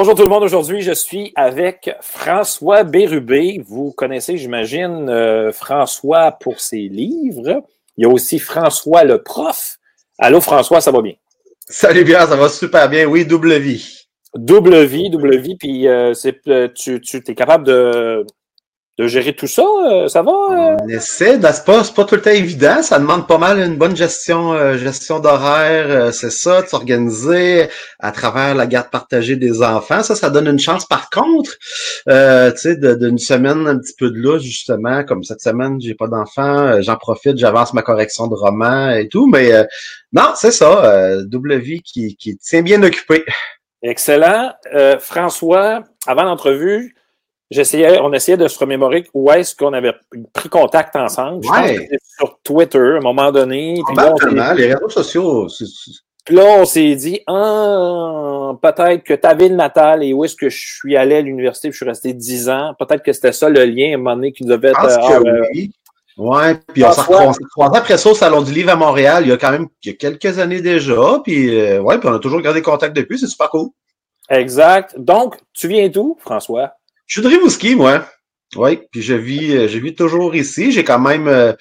Bonjour tout le monde. Aujourd'hui, je suis avec François Bérubé. Vous connaissez, j'imagine, euh, François pour ses livres. Il y a aussi François le prof. Allô, François, ça va bien? Salut bien, ça va super bien. Oui, double vie. Double vie, double vie. Puis euh, c'est, euh, tu, tu es capable de, de gérer tout ça? Euh, ça va? euh? On essaie, ben, c'est pas, pas tout le temps évident. Ça demande pas mal une bonne gestion, euh, gestion d'horaire, euh, c'est ça, de s'organiser à travers la garde partagée des enfants. Ça, ça donne une chance. Par contre, euh, tu sais, de- d'une semaine un petit peu de là, justement, comme cette semaine, j'ai pas d'enfants, j'en profite, j'avance ma correction de roman et tout, mais euh, non, c'est ça, euh, double vie qui, qui tient bien occupé. Excellent. Euh, François, avant l'entrevue, j'essayais, on essayait de se remémorer où est-ce qu'on avait pris contact ensemble. Je pense que c'était sur Twitter à un moment donné. Puis là, on s'est- Probablement, les réseaux sociaux, Puis là, on s'est dit, ah, peut-être que ta ville natale et où est-ce que je suis allé à l'université, puis je suis resté 10 ans, peut-être que c'était ça le lien à un moment donné qui devait Je être. pense ah, que euh, oui. Ouais, puis on s'est François. recroisé croisé après ça au Salon du Livre à Montréal, il y a quand même il y a quelques années déjà, puis euh, ouais, puis on a toujours gardé contact depuis, c'est super cool. Exact. Donc, tu viens d'où, François? Je suis de Rimouski, moi. Oui, puis je vis, euh, je vis toujours ici. J'ai quand même, euh,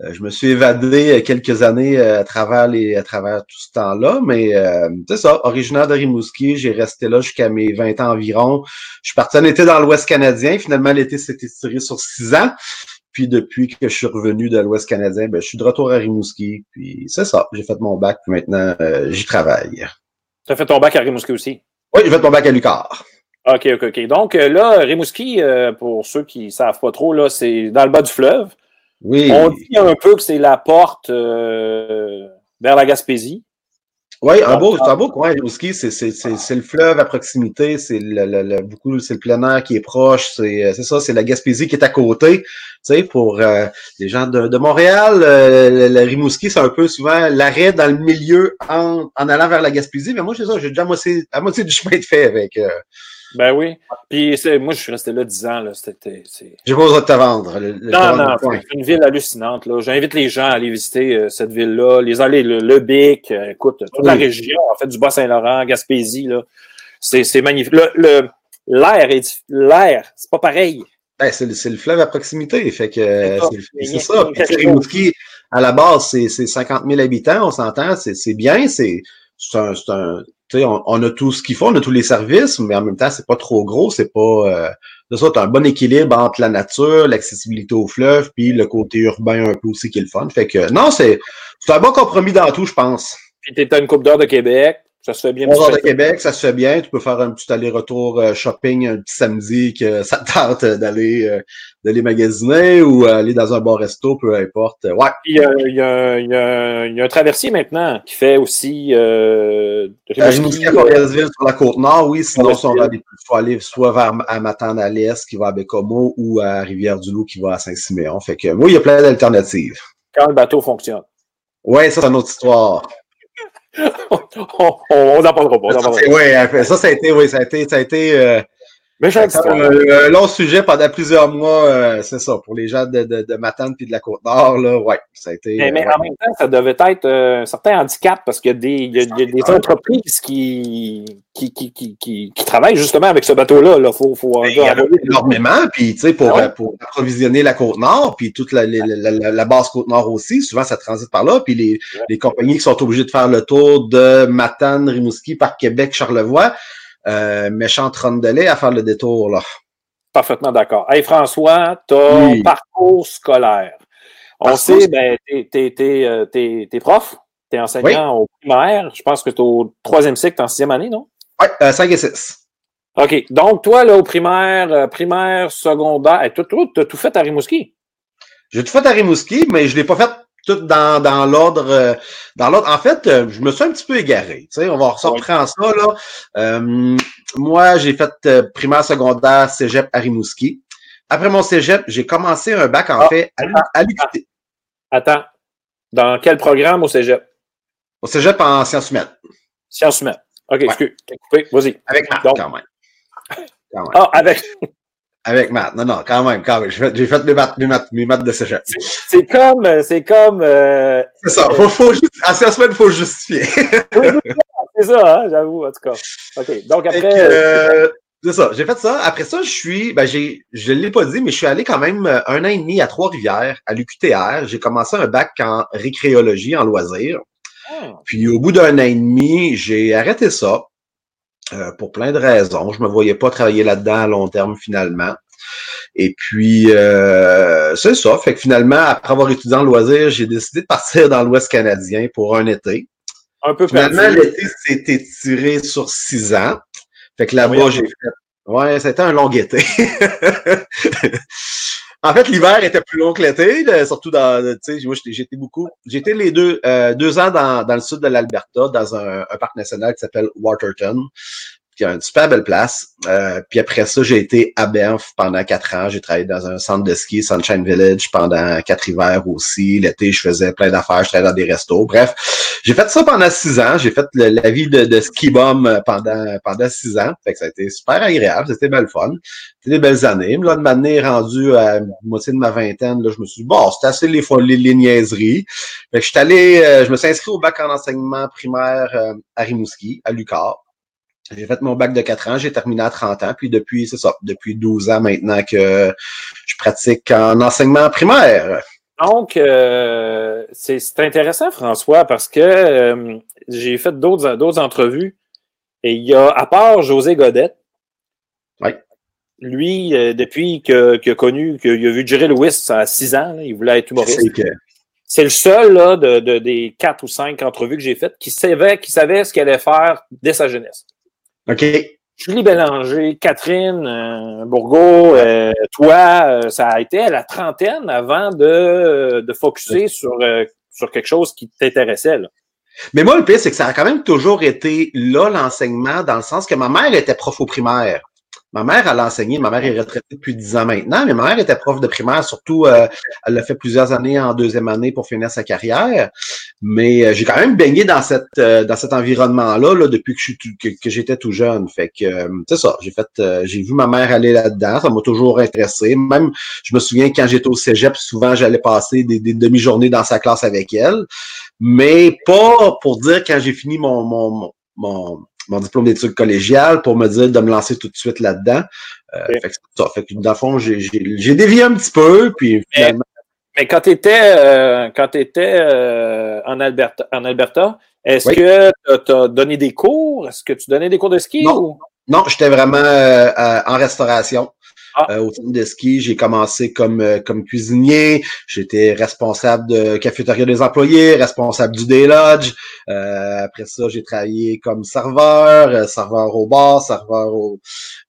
euh, je me suis évadé euh, quelques années à travers les, à travers tout ce temps-là, mais euh, c'est ça, originaire de Rimouski, j'ai resté là jusqu'à mes 20 ans environ. Je suis parti un été dans l'Ouest canadien. Finalement, l'été s'est étiré sur six ans. Puis depuis que je suis revenu de l'Ouest canadien, ben, je suis de retour à Rimouski. Puis c'est ça, j'ai fait mon bac, puis maintenant euh, j'y travaille. Tu as fait ton bac à Rimouski aussi? Oui, j'ai fait mon bac à Lucar. OK, OK, OK. Donc, euh, là, Rimouski, euh, pour ceux qui ne savent pas trop, là, c'est dans le bas du fleuve. Oui. On dit un peu que c'est la porte euh, vers la Gaspésie. Oui, un beau, c'est un beau coin, Rimouski, c'est, c'est, c'est, c'est le fleuve à proximité, c'est le, le, le- beaucoup, c'est le plein air qui est proche, c'est, c'est ça, c'est la Gaspésie qui est à côté. Tu sais, pour euh, les gens de, de Montréal, euh, le, le Rimouski, c'est un peu souvent l'arrêt dans le milieu en, en allant vers la Gaspésie, mais moi, c'est ça, j'ai déjà à moitié, à moitié du chemin de fait avec. Euh, Ben oui. Puis moi, je suis resté là 10 ans. J'ai pas besoin de te vendre. Le, le- Non, non, le c'est une ville hallucinante. Là. J'invite les gens à aller visiter euh, cette ville-là, les aller, le, le Bic, euh, écoute, toute la région, en fait, du Bas-Saint-Laurent, Gaspésie, là. C'est, magnifique. Le, le- l'air l'air, c'est pas pareil. Ben, c'est, le- le fleuve à proximité, fait que c'est, ça. Rimouski, à la base, c'est, c'est 50 000 habitants, on s'entend, c'est, c'est bien, c'est, c'est un, un, tu on, on a tout ce qu'il faut, on a tous les services, mais en même temps, c'est pas trop gros, c'est pas, euh, c'est ça, t'as un bon équilibre entre la nature, l'accessibilité au fleuve, puis le côté urbain un peu aussi qui est le fun. Fait que, non, c'est, un bon compromis dans tout, je pense. Puis t'es une coupe d'heure de Québec, ça se fait bien. Bon, de Québec, ça se fait bien. Tu peux faire un petit aller-retour euh, shopping un petit samedi que ça te tente d'aller euh, d'aller magasiner ou aller dans un bar resto, peu importe. Ouais. Il y, a, il y a- il y a un traversier maintenant qui fait aussi euh, Rimouski, à Forgestville, sur la côte nord, oui. Sinon, si on va aller, faut aller soit vers Matane à l'est, qui va à Bécomo, ou à Rivière-du-Loup, qui va à Saint-Siméon. Fait que, moi, il y a plein d'alternatives. quand le bateau fonctionne. Ouais, ça, c'est une autre histoire. on n'en parlera pas. on Ça, ouais, ça, ça a été, oui, ça a été, ça a été, euh, un, un long sujet pendant plusieurs mois, euh, c'est ça, pour les gens de, de, de Matane puis de la Côte-Nord, là, ouais, ça a été... Mais, euh, mais ouais. en même temps, ça devait être euh, un certain handicap parce qu'il y a des, il y a- il y a des entreprises qui, qui, qui, qui, qui, qui travaillent justement avec ce bateau-là. Il faut, faut il y en a énormément, puis tu sais, pour, Ah ouais? euh, pour approvisionner la Côte-Nord, puis toute la, la, la, la- la base Côte-Nord aussi, souvent ça transite par là, puis les, les compagnies qui sont obligées de faire le tour de Matane, Rimouski, par Québec, Charlevoix, euh, méchante rondelet à faire le détour, là. Parfaitement d'accord. Hey François, ton Oui. parcours scolaire. On sait, ben, t'es, euh, t'es- prof, t'es enseignant au primaire. Je pense que t'es au troisième cycle, t'es en sixième année, non? Ouais, euh, 5 et 6. OK. Donc, toi, là, au primaire, euh, primaire, secondaire, toi, t'as tout fait à Rimouski? J'ai tout fait à Rimouski, mais je l'ai pas fait tout dans, dans l'ordre. euh, dans l'ordre. En fait, euh, je me suis un petit peu égaré. Tu sais, on va reprendre ça là. Euh, moi, j'ai fait primaire, secondaire, cégep à Rimouski. Après mon cégep, j'ai commencé un bac en Ah, fait à, l'U- à l'UQT. Attends. Dans quel programme au cégep? Au cégep en sciences humaines. Sciences humaines. OK, excuse. t'es coupé. Vas-y. Avec maths, Donc- quand même. Quand même. Ah, avec. Avec maths. Non, non, quand même, quand même. J'ai fait, j'ai fait mes, maths, mes, maths, mes maths de cégep. C'est comme. C'est comme. euh, C'est ça. Faut, faut, juste- en sciences humaines, il faut justifier. c'est ça, hein, j'avoue, en tout cas. OK. Donc après. Euh, c'est ça, j'ai fait ça. Après ça, je suis, ben j'ai, je l'ai pas dit, mais je suis allé quand même euh, un an et demi à Trois-Rivières, à l'UQTR. J'ai commencé un bac en récréologie, en loisirs. Ah. Puis au bout d'un an et demi, j'ai arrêté ça euh, pour plein de raisons. Je me voyais pas travailler là-dedans à long terme finalement. Et puis, euh, c'est ça. Fait que finalement, après avoir étudié en loisirs, j'ai décidé de partir dans l'Ouest canadien pour un été. Un peu Finalement, l'été s'est étiré sur six ans. Fait que là-bas, j'ai fait. Ouais, c'était un long été. en fait, l'hiver était plus long que l'été, surtout dans, tu sais, moi, j'étais beaucoup, j'étais les deux, euh, deux ans dans, dans le sud de l'Alberta, dans un, un, parc national qui s'appelle Waterton qui a une super belle place. Euh, puis après ça, j'ai été à Banff pendant quatre ans. J'ai travaillé dans un centre de ski, Sunshine Village, pendant quatre hivers aussi. L'été, je faisais plein d'affaires, je travaillais dans des restos. Bref, j'ai fait ça pendant six ans. J'ai fait la vie de, ski bum pendant pendant six ans. Fait que ça a été super agréable, c'était belle fun. C'était des belles années. Là, de m'année rendu à moitié de ma vingtaine, là, je me suis dit, bon, c'était assez les, les, les niaiseries. Fait que je suis allé, euh, je me suis inscrit au bac en enseignement primaire euh, à Rimouski, à Lucar. J'ai fait mon bac de 4 ans, j'ai terminé à 30 ans, puis depuis, c'est ça, depuis 12 ans maintenant que je pratique en enseignement primaire. Donc, euh, c'est intéressant, François, parce que euh, j'ai fait d'autres entrevues et il y a, à part José Godette, lui, euh, depuis qu'il a connu, qu'il a vu Jerry Lewis à 6 ans, il voulait être humoriste. C'est le seul là, de, de, des quatre ou cinq entrevues que j'ai faites qui savait, qui savait ce qu'il allait faire dès sa jeunesse. OK. Julie Bélanger, Catherine euh, Bourgault, euh, toi, euh, ça a été à la trentaine avant de, de focuser sur, sur quelque chose qui t'intéressait. Mais moi, le pire, c'est que ça a quand même toujours été là, l'enseignement, dans le sens que ma mère était prof au primaire. Ma mère, elle a enseigné. Ma mère est retraitée depuis dix ans maintenant, mais ma mère était prof de primaire. Surtout, euh, elle a fait plusieurs années en deuxième année pour finir sa carrière. Mais euh, j'ai quand même baigné dans cette euh, dans cet environnement-là là, depuis que je suis que, j'étais tout jeune. Fait que c'est ça. J'ai fait, j'ai vu ma mère aller là-dedans. Ça m'a toujours intéressé. Même, je me souviens quand j'étais au cégep, souvent j'allais passer des, des demi-journées dans sa classe avec elle. Mais pas pour dire quand j'ai fini mon, mon, mon mon diplôme d'études collégiales pour me dire de me lancer tout de suite là-dedans. Euh, fait que ça. Fait que dans le fond, j'ai dévié un petit peu, puis finalement. Mais, quand tu étais, euh, quand étais euh, en Alberta, en Alberta est-ce que tu as, donné des cours? Est-ce que tu donnais des cours de ski? Non, non j'étais vraiment en restauration. Ah. Euh, au centre de ski. J'ai commencé comme, euh, comme cuisinier. J'étais responsable de cafétéria des employés, responsable du day lodge. Euh, après ça, j'ai travaillé comme serveur, serveur au bar, serveur au...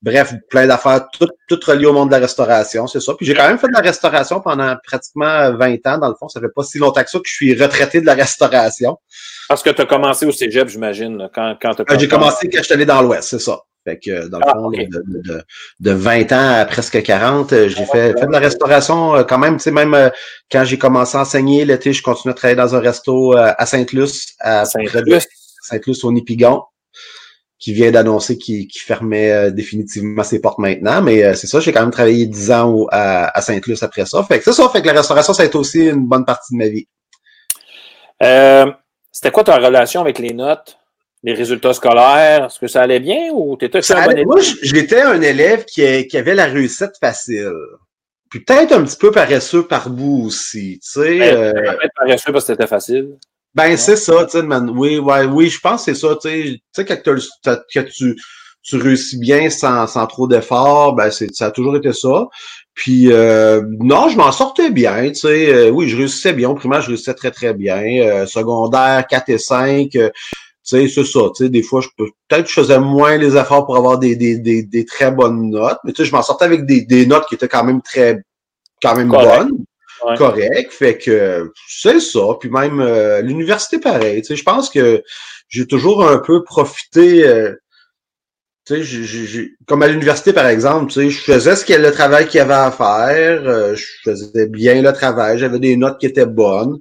Bref, plein d'affaires, toutes tout reliées au monde de la restauration, c'est ça. Puis j'ai quand même fait de la restauration pendant pratiquement 20 ans. Dans le fond, ça fait pas si longtemps que ça que je suis retraité de la restauration. Parce que tu as commencé au cégep, j'imagine, quand, quand tu J'ai commencé quand je suis allé dans l'Ouest, c'est ça. Fait que dans le ah, fond, de, de, 20 ans à presque 40, euh, j'ai fait, fait de la restauration euh, quand même. Tu sais, même euh, quand j'ai commencé à enseigner l'été, je continuais à travailler dans un resto à Sainte-Luce, à Sainte-Luce, Sainte-Luce au Nipigon, qui vient d'annoncer qu'il fermait définitivement ses portes maintenant. Mais c'est ça, j'ai quand même travaillé 10 ans à, Sainte-Luce après ça. Fait que c'est ça, fait que la restauration, ça a été aussi une bonne partie de ma vie. C'était quoi ta relation avec les notes? Les résultats scolaires? Est-ce que ça allait bien ou tu étais un bon Moi, j'étais un élève qui, qui, avait la réussite facile. Puis peut-être un petit peu paresseux par bout aussi. Tu sais, ben, euh... Paresseux parce que c'était facile. Ben, c'est ça, tu sais, oui, ouais, oui, je pense que c'est ça, tu sais, quand que tu, tu réussis bien sans, sans trop d'efforts, ben, c'est, ça a toujours été ça. Puis, euh, non, je m'en sortais bien, tu sais, euh, oui, je réussissais bien. Au primaire, je réussissais très, très bien. Secondaire, 4 et 5, tu sais, c'est ça. Tu sais, des fois, je peux peut-être je faisais moins les efforts pour avoir des, des, des, des très bonnes notes, mais tu sais, je m'en sortais avec des, des notes qui étaient quand même très quand même bonnes. Correct. Fait que c'est ça. Puis même euh, l'université, pareil. Tu sais, je pense que j'ai toujours un peu profité. Euh, tu sais, j'ai, comme à l'université, par exemple, tu sais, je faisais ce qu'il le travail qu'il y avait à faire. Euh, je faisais bien le travail. J'avais des notes qui étaient bonnes.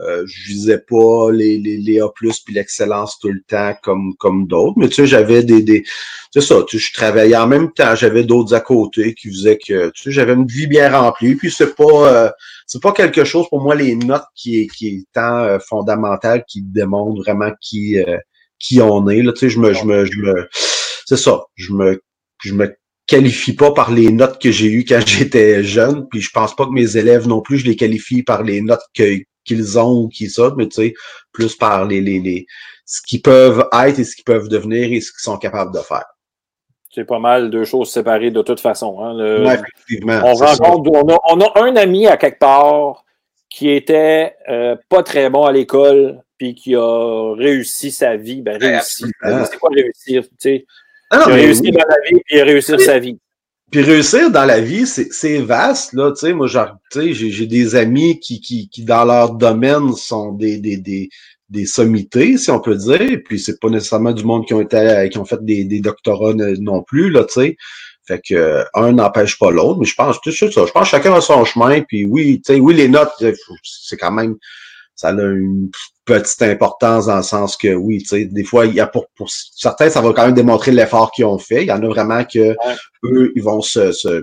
Euh, je visais pas les, les, les A+, puis l'excellence tout le temps comme comme d'autres, mais tu sais, j'avais des, des c'est ça, tu sais, je travaillais en même temps, j'avais d'autres à côté qui faisaient que tu sais, j'avais une vie bien remplie, puis c'est pas euh, c'est pas quelque chose pour moi les notes qui est qui est tant euh, fondamental qui démontre vraiment qui qui on est. Là, tu sais, je me, je me, je me, c'est ça. Je me, je me qualifie pas par les notes que j'ai eues quand j'étais jeune, puis je pense pas que mes élèves non plus, je les qualifie par les notes que, qu'ils ont ou qu'ils ont, mais tu sais, plus par les, les, les, ce qu'ils peuvent être et ce qu'ils peuvent devenir et ce qu'ils sont capables de faire. C'est pas mal deux choses séparées de toute façon. Hein. ouais, effectivement. On, rencontre, on, a, on a un ami à quelque part qui était euh, pas très bon à l'école, puis qui a réussi sa vie. Ben, réussi. C'est quoi réussir? Tu sais? il a réussi dans la vie, puis il a réussi sa vie. Puis réussir dans la vie, c'est vaste, là, tu sais, moi, tu sais, j'ai des amis qui, qui, qui, dans leur domaine, sont des, des, des, des sommités, si on peut dire, puis c'est pas nécessairement du monde qui ont été, qui ont fait des, des doctorats non plus, là, tu sais. Fait que un n'empêche pas l'autre, mais je pense que ça. Je pense que chacun a son chemin, puis oui, tu sais, oui, les notes, c'est quand même ça a une petite importance dans le sens que oui, tu sais, des fois, il y a pour, pour certains, ça va quand même démontrer l'effort qu'ils ont fait. Il y en a vraiment que eux, ils vont se, se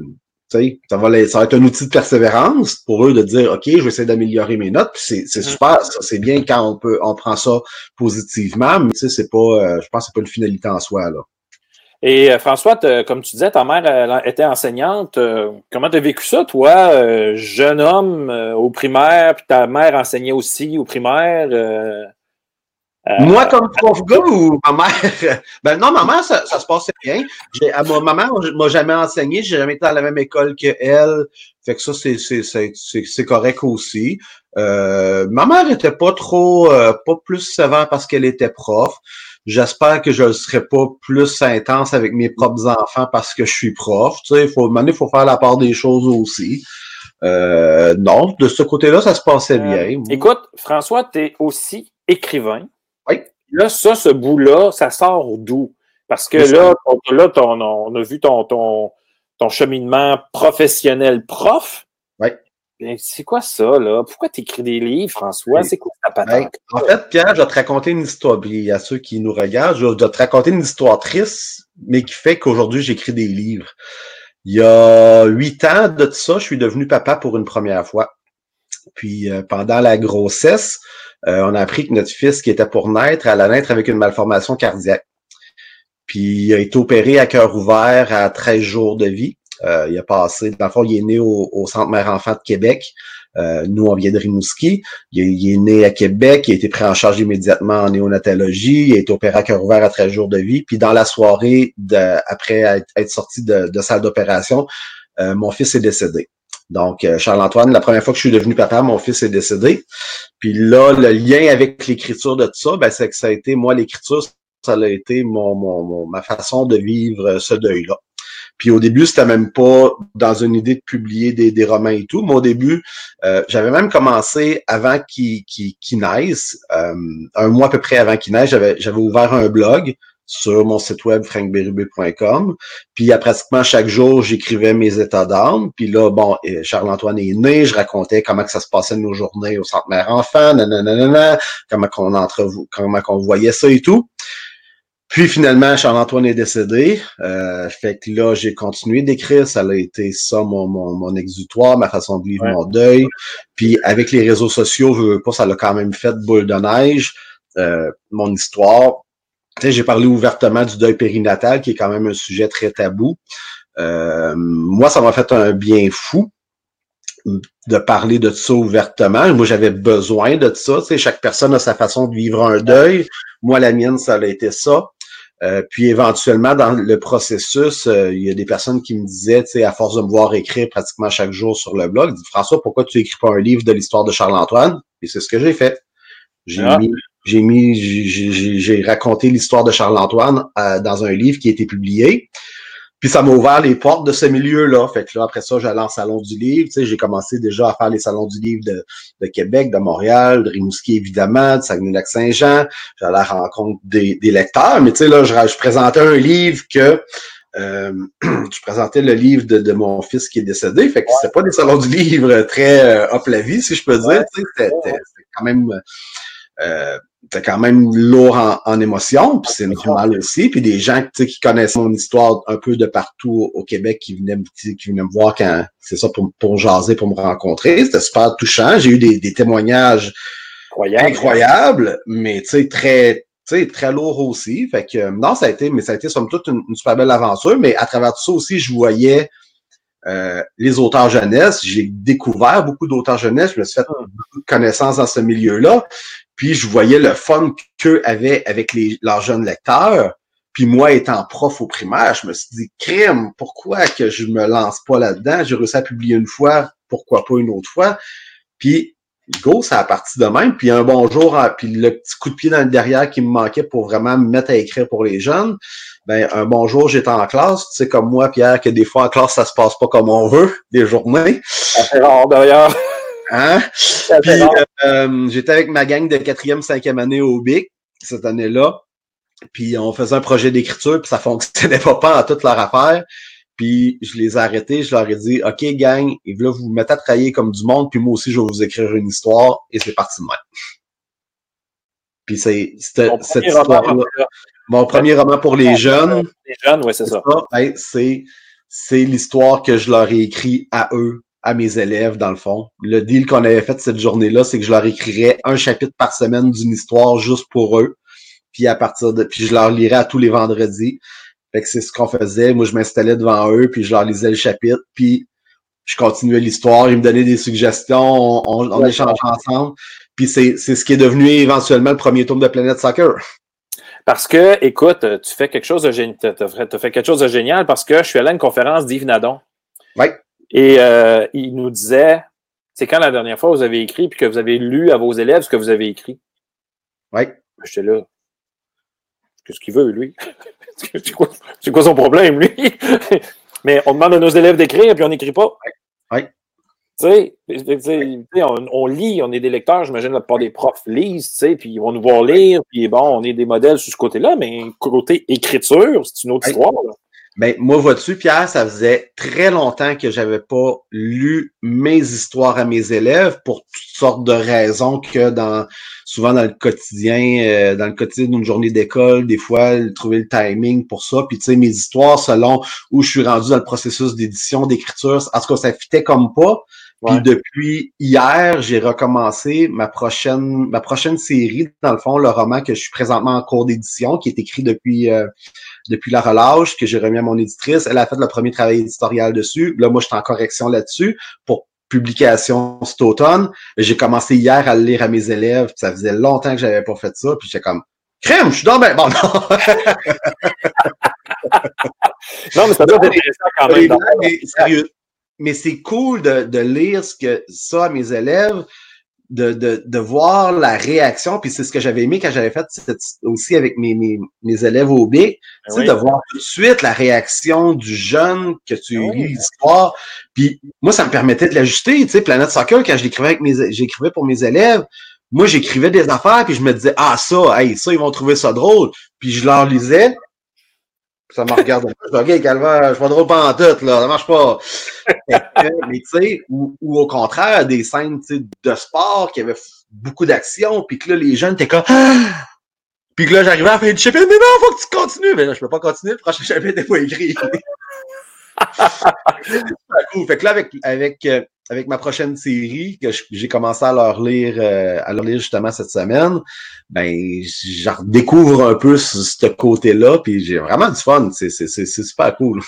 ça va, ça va être un outil de persévérance pour eux de dire OK, je vais essayer d'améliorer mes notes. C'est mm-hmm. super, c'est bien quand on peut on prend ça positivement, mais c'est pas, euh, je pense que c'est pas une finalité en soi. Là. Et euh, François, comme tu disais, ta mère était enseignante. Euh, comment tu as vécu ça, toi, euh, jeune homme au primaire, puis ta mère enseignait aussi au primaire? Moi, comme prof gars ou ma mère? Ben non, ma mère, ça, se passait bien. ma mère m'a jamais enseigné, j'ai jamais été à la même école qu'elle. Fait que ça, c'est correct aussi. ma mère était pas trop, pas plus sévère parce qu'elle était prof. J'espère que je ne serai pas plus intense avec mes propres enfants parce que je suis prof. Tu sais, il faut, il faut faire la part des choses aussi. Euh, non, de ce côté-là, ça se passait euh, bien. écoute, François, tu es aussi écrivain. Oui. Là, ça, ce bout-là, ça sort d'où? Parce que là, là on a vu ton, ton, ton cheminement professionnel prof. C'est quoi ça, là? Pourquoi tu écris des livres, François? C'est quoi patente? en fait, Pierre, je vais te raconter une histoire. Y a ceux qui nous regardent, je vais te raconter une histoire triste, mais qui fait qu'aujourd'hui, j'écris des livres. Il y a huit ans de ça, je suis devenu papa pour une première fois. Puis euh, pendant la grossesse, euh, on a appris que notre fils qui était pour naître allait naître avec une malformation cardiaque. Puis il a été opéré à cœur ouvert à 13 jours de vie. Euh, il a passé, dans le fond, il est né au, Centre Mère-Enfant de Québec. Euh, nous, on vient de Rimouski. Il, est né à Québec, il a été pris en charge immédiatement en néonatologie, il a été opéré à cœur ouvert à 13 jours de vie. Puis dans la soirée, après être, sorti de, salle d'opération, euh, mon fils est décédé. Donc, Charles-Antoine, la première fois que je suis devenu papa, mon fils est décédé. Puis là, le lien avec l'écriture de tout ça, ben, c'est que ça a été, moi, l'écriture, ça a été mon, ma façon de vivre ce deuil-là. Puis au début, c'était même pas dans une idée de publier des, des romans et tout. Mais au début, euh, j'avais même commencé avant qu'il qu naisse, euh, un mois à peu près avant qu'il naisse, j'avais ouvert un blog sur mon site web frankberube.com. Puis à pratiquement chaque jour, j'écrivais mes états d'âme. Puis là, bon, Charles-Antoine est né, je racontais comment que ça se passait nos journées au Centre Mère Enfant, nanana, comment qu'on entre comment qu'on voyait ça et tout. Puis finalement, Charles-Antoine est décédé. Euh, fait que là, j'ai continué d'écrire. Ça a été ça mon, mon, mon, exutoire, ma façon de vivre mon deuil. Puis avec les réseaux sociaux, je veux pas, ça l'a quand même fait boule de neige. Euh, mon histoire. Tu sais, j'ai parlé ouvertement du deuil périnatal, qui est quand même un sujet très tabou. Euh, moi, ça m'a fait un bien fou de parler de ça ouvertement. Moi, j'avais besoin de ça. Tu sais, chaque personne a sa façon de vivre un deuil. Moi, la mienne, ça a été ça. Euh, puis éventuellement, dans le processus, euh, il y a des personnes qui me disaient, tu sais, à force de me voir écrire pratiquement chaque jour sur le blog, François, pourquoi tu écris pas un livre de l'histoire de Charles-Antoine? Et c'est ce que j'ai fait. J'ai ah. mis, j'ai mis, j'ai raconté l'histoire de Charles-Antoine euh, dans un livre qui a été publié. Puis ça m'a ouvert les portes de ce milieu-là. Fait que là, après ça, j'allais en salon du livre. Tu sais, j'ai commencé déjà à faire les salons du livre de, de Québec, de Montréal, de Rimouski, évidemment, de Saguenay-Lac-Saint-Jean. J'allais à la rencontre des, des lecteurs. Mais tu sais, là, je, je, présentais un livre que euh, je présentais le livre de, de, mon fils qui est décédé. Fait que c'était pas des salons du livre très euh, hop la vie, si je peux dire. C'était quand même euh, c'était quand même lourd en, en émotion, puis c'est normal aussi. Puis des gens qui connaissent mon histoire un peu de partout au Québec qui venaient, qui venaient me voir quand c'est ça pour, pour jaser, pour me rencontrer. C'était super touchant. J'ai eu des, des témoignages incroyables, mais tu sais, très sais, très lourd aussi. Fait que non, ça a été, mais ça a été somme toute une, super belle aventure. Mais à travers tout ça aussi, je voyais euh, les auteurs jeunesse. J'ai découvert beaucoup d'auteurs jeunesse. Je me suis fait beaucoup de connaissances dans ce milieu-là. Puis je voyais le fun qu'eux avaient avec les, leurs jeunes lecteurs. Puis moi, étant prof au primaire, je me suis dit, crime, pourquoi que je me lance pas là-dedans? J'ai réussi à publier une fois, pourquoi pas une autre fois? Puis go, ça a parti de même. Puis un bonjour, puis le petit coup de pied dans le derrière qui me manquait pour vraiment me mettre à écrire pour les jeunes. Ben, un bonjour, j'étais en classe. Tu sais, comme moi, Pierre, que des fois en classe, ça se passe pas comme on veut, des journées. Ça d'ailleurs. Hein? Puis euh, j'étais avec ma gang de quatrième, cinquième année au BIC cette année-là. Puis on faisait un projet d'écriture, puis ça fonctionnait pas, pas en toute leur affaire. Puis je les ai arrêtés, je leur ai dit OK, gang, et là, vous vous mettez à travailler comme du monde, puis moi aussi, je vais vous écrire une histoire, et c'est parti de même. Puis c'est cette histoire-là. Mon premier roman pour les jeunes. Les jeunes, oui, c'est ça. Ben, c'est c'est l'histoire que je leur ai écrit à eux, à mes élèves, dans le fond. Le deal qu'on avait fait cette journée-là, c'est que je leur écrirais un chapitre par semaine d'une histoire juste pour eux. Puis à partir de. Puis je leur lirais à tous les vendredis. Fait que c'est ce qu'on faisait. Moi, je m'installais devant eux, puis je leur lisais le chapitre, puis je continuais l'histoire. Ils me donnaient des suggestions, on, on échangeait ensemble. Puis c'est, c'est ce qui est devenu éventuellement le premier tour de Planète Soccer. Parce que, écoute, tu fais quelque chose de génial. Fait quelque chose de génial parce que je suis allé à une conférence d'Yves Nadon. Oui. Et euh, il nous disait, c'est quand la dernière fois vous avez écrit puis que vous avez lu à vos élèves ce que vous avez écrit? Oui. J'étais là. Qu'est-ce qu'il veut, lui? c'est quoi, quoi, son problème, lui? Mais on demande à nos élèves d'écrire, puis on n'écrit pas. Oui. Tu sais, on, on, lit, on est des lecteurs, j'imagine la plupart des profs lisent, tu sais, puis ils vont nous voir lire, puis bon, on est des modèles sur ce côté-là, mais côté écriture, c'est une autre histoire. Là. Ben, moi, vois-tu, Pierre, ça faisait très longtemps que j'avais pas lu mes histoires à mes élèves pour toutes sortes de raisons que dans, souvent dans le quotidien, euh, dans le quotidien d'une journée d'école, des fois, trouver le timing pour ça. Puis, tu sais, mes histoires, selon où je suis rendu dans le processus d'édition, d'écriture, en tout cas, ça fitait comme pas. Puis depuis hier, j'ai recommencé ma prochaine ma prochaine série, dans le fond, le roman que je suis présentement en cours d'édition, qui est écrit depuis euh, depuis la relâche, que j'ai remis à mon éditrice. Elle a fait le premier travail éditorial dessus. Là, moi, je suis en correction là-dessus pour publication cet automne. J'ai commencé hier à le lire à mes élèves. Ça faisait longtemps que j'avais pas fait ça. Puis j'étais comme Crème, je suis dans ben. Bon, non. non, mais ça doit être intéressant quand même. Mais, sérieux, mais c'est cool de, de, lire ce que ça à mes élèves, de, de, de voir la réaction. Puis c'est ce que j'avais aimé quand j'avais fait aussi avec mes, mes, mes élèves au B, ben oui. de voir tout de suite la réaction du jeune que tu ben lis l'histoire. Puis moi, ça me permettait de l'ajuster. Tu sais, Planète Soccer, quand je l'écrivais avec mes j'écrivais pour mes élèves, moi, j'écrivais des affaires, puis je me disais, ah, ça, hey, ça, ils vont trouver ça drôle. Puis je leur lisais, ça me regarde. je dis, OK, Calvaire, je pas drôle pas en tête, là, ça marche pas. mais tu sais, ou, ou, au contraire, des scènes de sport qui avaient beaucoup d'action, puis que là, les jeunes étaient comme! Puis que là, j'arrivais à faire du chapitre, mais non, faut que tu continues. Mais là, je peux pas continuer, le prochain chapitre n'est pas écrit. Fait que là, avec, avec, euh, avec ma prochaine série que j'ai commencé à leur lire, euh, à leur lire justement cette semaine, ben, je redécouvre un peu ce, côté-là, puis j'ai vraiment du fun. C'est super cool.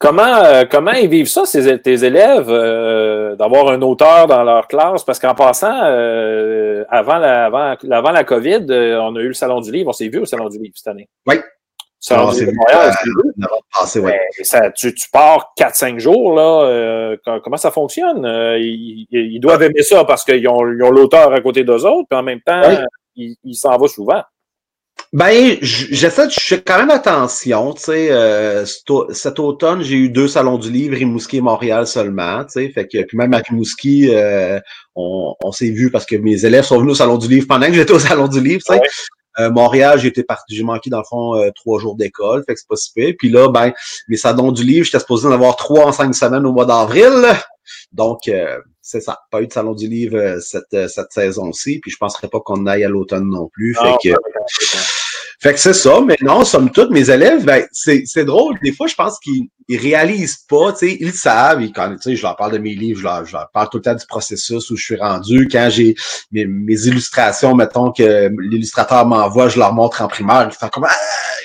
Comment, euh, comment ils vivent ça, ces, tes élèves, euh, d'avoir un auteur dans leur classe? Parce qu'en passant, euh, avant, la, avant, avant la COVID, on a eu le Salon du Livre. On s'est vu au Salon du Livre cette année. Oui. Du Livre Montréal, passé, ouais. ça, tu, tu, pars 4-5 jours, là. comment ça fonctionne? Ils, ils, doivent aimer ça parce qu'ils ont l'auteur à côté d'eux autres, puis en même temps, ils il s'en vont souvent. Ben, j'essaie de fais quand même attention, tu sais. Euh, cet automne, j'ai eu deux salons du livre, Rimouski et Montréal seulement, tu sais. Fait que puis même à Rimouski, euh, on, on s'est vu parce que mes élèves sont venus au salon du livre pendant que j'étais au salon du livre, tu sais. Euh, Montréal, j'étais parti, j'ai manqué dans le fond euh, trois jours d'école, fait que c'est pas si pire. Puis là, ben, mes salons du livre, j'étais supposé en avoir trois en cinq semaines au mois d'avril. Donc, euh, c'est ça. Pas eu de salon du livre cette, cette saison-ci. Puis je penserais pas qu'on aille à l'automne non plus. Fait que. Fait que c'est ça, mais non, somme toute, mes élèves, ben, c'est, c'est drôle. Des fois, je pense qu'ils ils réalisent pas, tu sais, ils savent, ils, quand, je leur parle de mes livres, je leur, je leur, parle tout le temps du processus où je suis rendu. Quand j'ai mes, mes illustrations, mettons que l'illustrateur m'envoie, je leur montre en primaire, ils font comme ah,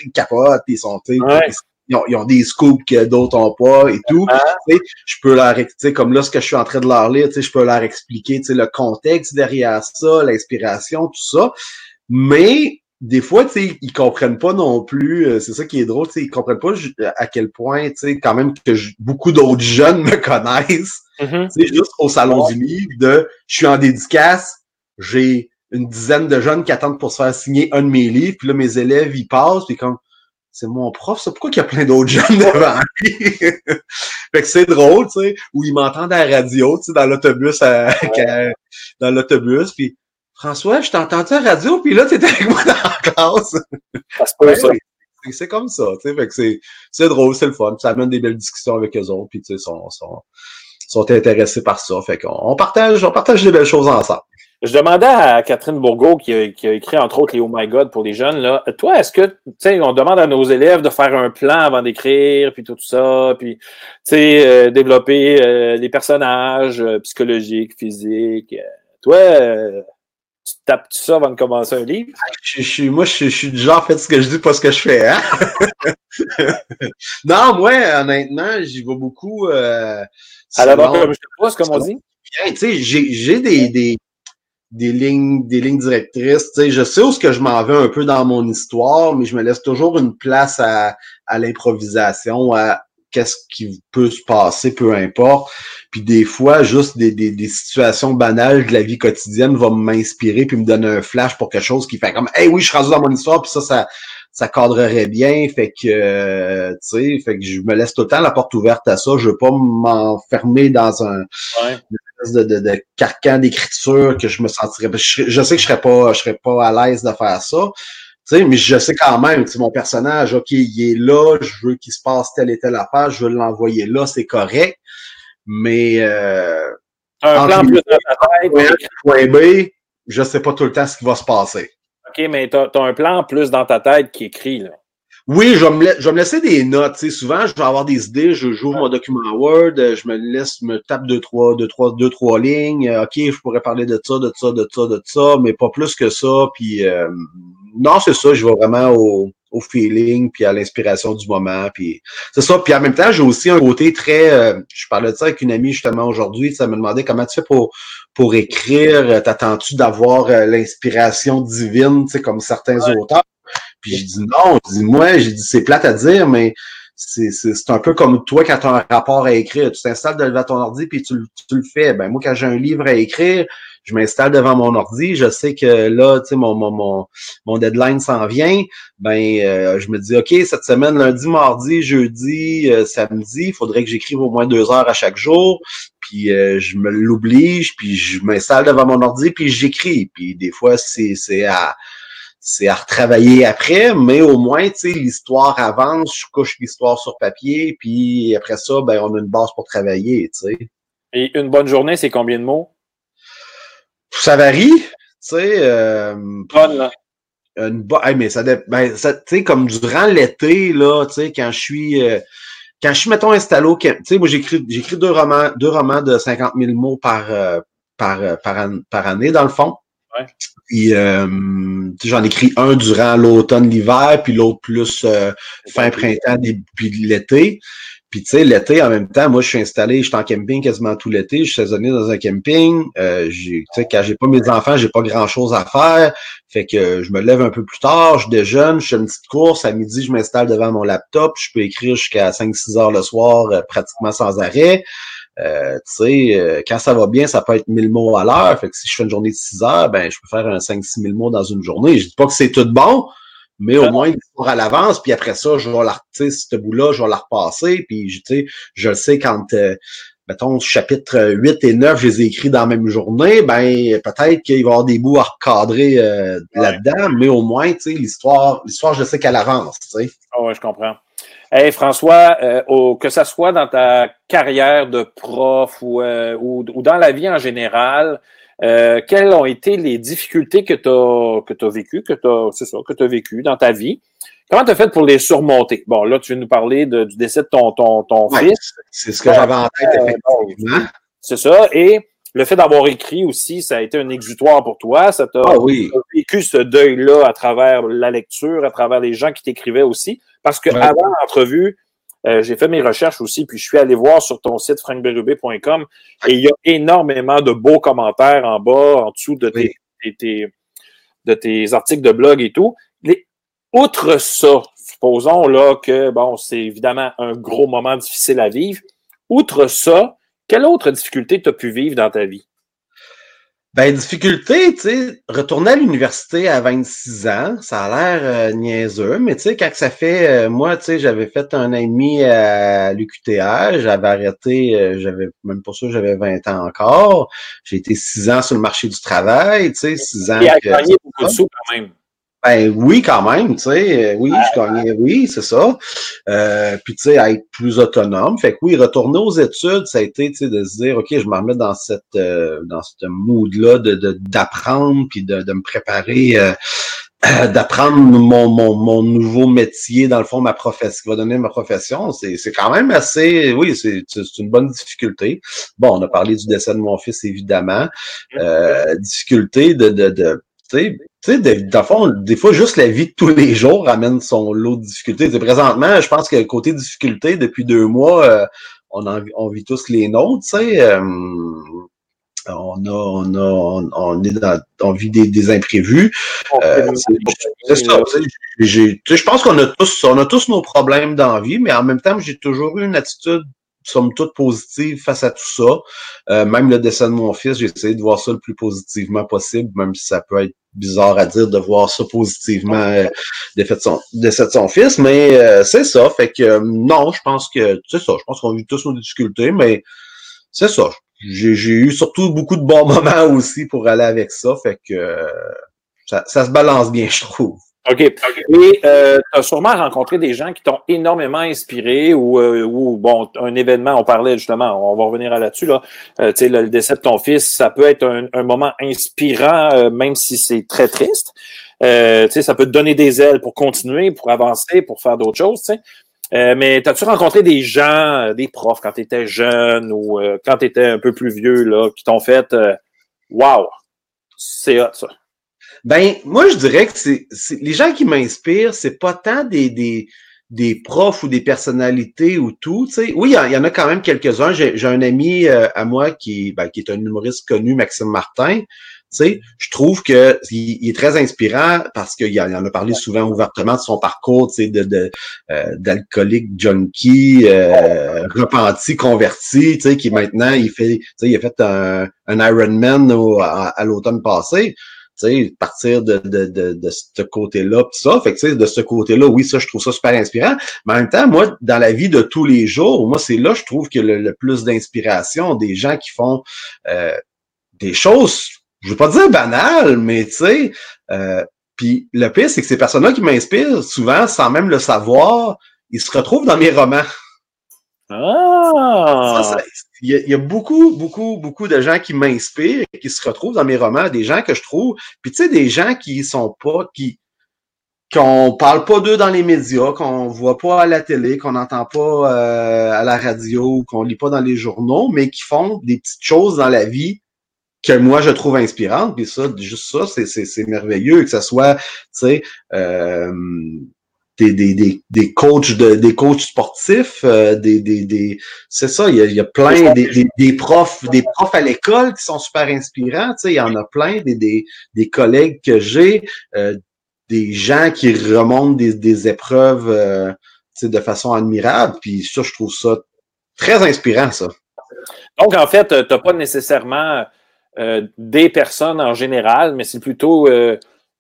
ils capotent, ils sont, ils, ont, ils, ont, des scoops que d'autres ont pas et tout. Tu sais, je peux leur, tu sais, comme là, ce que je suis en train de leur lire, tu sais, je peux leur expliquer, tu sais, le contexte derrière ça, l'inspiration, tout ça. Mais des fois, tu sais, ils comprennent pas non plus. Euh, c'est ça qui est drôle, tu sais, ils comprennent pas à quel point, tu sais, quand même que beaucoup d'autres jeunes me connaissent. Mm-hmm. C'est juste au salon du livre de, je suis en dédicace, j'ai une dizaine de jeunes qui attendent pour se faire signer un de mes livres, puis là mes élèves ils passent, puis comme c'est mon prof, ça pourquoi qu'il y a plein d'autres jeunes devant lui? fait que c'est drôle, tu sais, où ils m'entendent à la radio, tu sais, dans l'autobus, dans l'autobus, puis François, je t'ai entendu à la radio, puis là, tu étais avec moi dans la classe. c'est comme ça, tu sais, c'est drôle, c'est le fun, ça amène des belles discussions avec eux autres, puis tu sais, sont, sont, sont intéressés par ça, fait qu'on on partage, on partage des belles choses ensemble. Je demandais à Catherine Bourgault, qui a, qui a, écrit entre autres les Oh My God pour les jeunes, là, toi, est-ce que, tu sais, on demande à nos élèves de faire un plan avant d'écrire, puis tout ça, puis, tu sais, euh, développer euh, les personnages euh, psychologiques, physiques. toi, tu tapes ça avant de commencer un livre? Je, je, moi, je, je, suis du genre, fait ce que je dis, pas ce que je fais. Hein? non, moi, honnêtement, j'y vais beaucoup. Euh, à la comme je te pose, comme on dit. J'ai des, des, des lignes, des lignes directrices. Je sais où ce que je m'en vais un peu dans mon histoire, mais je me laisse toujours une place à, à l'improvisation, à qu'est-ce qui peut se passer, peu importe. Puis des fois, juste des, des, des situations banales de la vie quotidienne vont m'inspirer puis me donner un flash pour quelque chose qui fait comme Hey oui, je suis rendu dans mon histoire, puis ça, ça, ça cadrerait bien. Fait que euh, tu sais, fait que je me laisse tout le temps la porte ouverte à ça. Je veux pas m'enfermer dans un de, de, de, carcan d'écriture que je me sentirais. Je, sais que je serais pas, je serais pas à l'aise de faire ça. Sais mais je sais quand même, mon personnage, OK, il est là, je veux qu'il se passe telle et telle affaire, je veux l'envoyer là, c'est correct. Mais euh, un plan plus dans ta tête. Point B, je sais pas tout le temps ce qui va se passer. OK, mais tu as, un plan plus dans ta tête qui écrit, là. Oui, je vais, me, je vais me laisser des notes. sais, Souvent, je vais avoir des idées, je joue mon document Word, je me laisse, me tape deux, trois, deux, trois, deux, trois lignes. OK, je pourrais parler de ça, de ça, de ça, de ça, mais pas plus que ça. Puis euh, non, c'est ça, je vais vraiment au, au feeling puis à l'inspiration du moment puis c'est ça puis en même temps j'ai aussi un côté très euh, je parlais de ça avec une amie justement aujourd'hui ça me demandait comment tu fais pour pour écrire t'attends-tu d'avoir euh, l'inspiration divine tu sais comme certains auteurs? Puis j'ai dit non je dis moi j'ai dit c'est plate à dire mais c'est, c'est, un peu comme toi quand tu as un rapport à écrire. Tu t'installes devant ton ordi puis tu, tu le fais. Ben moi, quand j'ai un livre à écrire, je m'installe devant mon ordi, je sais que là, tu sais, mon, mon, mon, deadline s'en vient, ben euh, je me dis, OK, cette semaine, lundi, mardi, jeudi, euh, samedi, il faudrait que j'écrive au moins deux heures à chaque jour. Puis euh, je me l'oblige, puis je m'installe devant mon ordi, puis j'écris. Puis des fois, c'est, c'est à c'est à retravailler après, mais au moins, tu sais, l'histoire avance, je couche l'histoire sur papier, puis après ça, ben, on a une base pour travailler, tu sais. Et une bonne journée, c'est combien de mots? Ça varie, tu sais. Euh, Bonne, là. Une mais ça, ben, ça tu sais, comme durant l'été, là, tu sais, quand je suis, euh, quand je suis, mettons, installé au tu sais, moi, j'écris, j'écris deux romans, deux romans de 50 000 mots par, euh, par, euh, par, par, année, dans le fond. Ouais. Puis, j'en écris un durant l'automne, l'hiver, puis l'autre plus fin printemps, puis l'été. Puis tu sais, l'été, en même temps, moi, je suis installé, je suis en camping quasiment tout l'été, je suis saisonnier dans un camping. Euh, sais, quand j'ai pas mes enfants, j'ai pas grand-chose à faire. Fait que je me lève un peu plus tard, je déjeune, je fais une petite course. À midi, je m'installe devant mon laptop. Je peux écrire jusqu'à 5-6 heures le soir, euh, pratiquement sans arrêt. Euh, tu sais, euh, quand ça va bien, ça peut être 1000 mots à l'heure. Fait que si je fais une journée de 6 heures, ben, je peux faire un 5-6 000 mots dans une journée. Je dis pas que c'est tout bon, mais au moins l'histoire à l'avance, puis après ça, je vais la, ce bout-là, je vais la repasser, puis tu sais, je le sais quand, euh, mettons, chapitre 8 et 9, je les ai écrits dans la même journée, ben peut-être qu'il va y avoir des bouts à recadrer euh, là-dedans, mais au moins, tu sais, l'histoire, l'histoire, je sais qu'elle avance, tu sais. Ah ouais, je comprends. Hey François, euh, que ce soit dans ta carrière de prof ou, euh, ou, dans la vie en général, euh, quelles ont été les difficultés que tu as, que as vécues, que tu c'est ça, que tu as vécues dans ta vie? Comment tu as fait pour les surmonter? Bon, là, tu viens nous parler du décès de ton, ton, ton fils. C'est ce que j'avais en tête, effectivement. c'est ça. Et le fait d'avoir écrit aussi, ça a été un exutoire pour toi. Ça t'a ah, oui. vécu ce deuil-là à travers la lecture, à travers les gens qui t'écrivaient aussi. Parce que avant l'entrevue, euh, j'ai fait mes recherches aussi, puis je suis allé voir sur ton site frankberube.com et il y a énormément de beaux commentaires en bas, en dessous de tes, de tes articles de blog et tout. Les, outre ça, supposons là que bon, c'est évidemment un gros moment difficile à vivre. Outre ça, quelle autre difficulté tu as pu vivre dans ta vie? Ben, difficulté, tu sais, retourner à l'université à 26 ans, ça a l'air euh, niaiseux, mais tu sais, quand ça fait, euh, moi, tu sais, j'avais fait un an et demi à l'UQTR, j'avais arrêté, euh, j'avais même pas sûr, j'avais 20 ans encore. J'ai été 6 ans sur le marché du travail, tu sais, 6 ans. Et à gagné beaucoup de sous quand même. Ben oui, quand même, tu sais, euh, oui, je gagnais, oui, c'est ça. Euh, puis tu sais, être plus autonome. Fait que oui, retourner aux études, ça a été, tu sais, de se dire, ok, je me remets dans cette, euh, dans ce mood-là de d'apprendre, puis de, de me préparer, euh, d'apprendre mon, mon, mon nouveau métier, dans le fond, ma profession, qui va donner ma profession. C'est c'est quand même assez, oui, c'est une bonne difficulté. Bon, on a parlé du décès de mon fils, évidemment. Euh, difficulté de, de, de tu sais, dans fond, des fois, juste la vie de tous les jours amène son lot de difficultés. présentement, je pense que côté difficulté, depuis deux mois, euh, on, en, on vit tous les nôtres, tu sais. Euh, on a, on a, on, est dans, on vit des, des imprévus. Euh, c'est ça. Je pense qu'on a tous, on a tous nos problèmes dans la vie, mais en même temps, j'ai toujours eu une attitude somme toute positive face à tout ça. Euh, même le décès de mon fils, j'ai essayé de voir ça le plus positivement possible, même si ça peut être bizarre à dire de voir ça positivement, euh, décès, de son, de fils, mais euh, c'est ça. Fait que euh, non, je pense que c'est ça. Je pense qu'on vit tous nos difficultés, mais c'est ça. J'ai eu surtout beaucoup de bons moments aussi pour aller avec ça. Fait que ça, ça se balance bien, je trouve. OK. Et euh, tu as sûrement rencontré des gens qui t'ont énormément inspiré ou, euh, ou, bon, un événement, on parlait justement, on va revenir là-dessus, là. Euh, tu sais, le, décès de ton fils, ça peut être un, un moment inspirant, euh, même si c'est très triste. Euh, tu sais, ça peut te donner des ailes pour continuer, pour avancer, pour faire d'autres choses, tu sais. Euh, mais as-tu rencontré des gens, des profs quand tu étais jeune ou quand tu étais un peu plus vieux, là, qui t'ont fait Wow, c'est hot ça? Ben, moi, je dirais que c'est les gens qui m'inspirent, c'est pas tant des, des, des profs ou des personnalités ou tout. Tu sais. Oui, il y, en a quand même quelques-uns. J'ai un ami euh, à moi qui, ben, qui est un humoriste connu, Maxime Martin. Tu sais, je trouve que il, est très inspirant parce qu'il en a parlé souvent ouvertement de son parcours, tu sais, de, de euh, d'alcoolique junkie, euh, repenti, converti, tu sais, qui maintenant il fait, tu sais, il a fait un, un Ironman à, à l'automne passé partir de, de, de, de ce côté-là, tout ça. Fait que, de ce côté-là, oui, ça, je trouve ça super inspirant. Mais en même temps, moi, dans la vie de tous les jours, moi, c'est là, je trouve que le, le plus d'inspiration, des gens qui font euh, des choses, je veux pas dire banales, mais tu sais, euh, puis le pire, c'est que ces personnes-là qui m'inspirent, souvent, sans même le savoir, ils se retrouvent dans mes romans. Ah! Il y, a beaucoup, beaucoup, beaucoup de gens qui m'inspirent et qui se retrouvent dans mes romans, des gens que je trouve, puis tu sais, des gens qui sont pas, qui qu'on parle pas d'eux dans les médias, qu'on voit pas à la télé, qu'on n'entend pas euh, à la radio, qu'on lit pas dans les journaux, mais qui font des petites choses dans la vie que moi je trouve inspirantes. Puis ça, juste ça, c'est merveilleux, que ce soit, tu sais, euh, des, des, des, des coachs de des coachs sportifs, euh, des, des, des c'est ça, il y a, il y a plein des, des, profs, des profs à l'école qui sont super inspirants, tu sais, il y en a plein, des, des, des collègues que j'ai, euh, des gens qui remontent des, des épreuves euh, de façon admirable, puis ça, je trouve ça très inspirant, ça. Donc, en fait, tu n'as pas nécessairement des personnes en général, mais c'est plutôt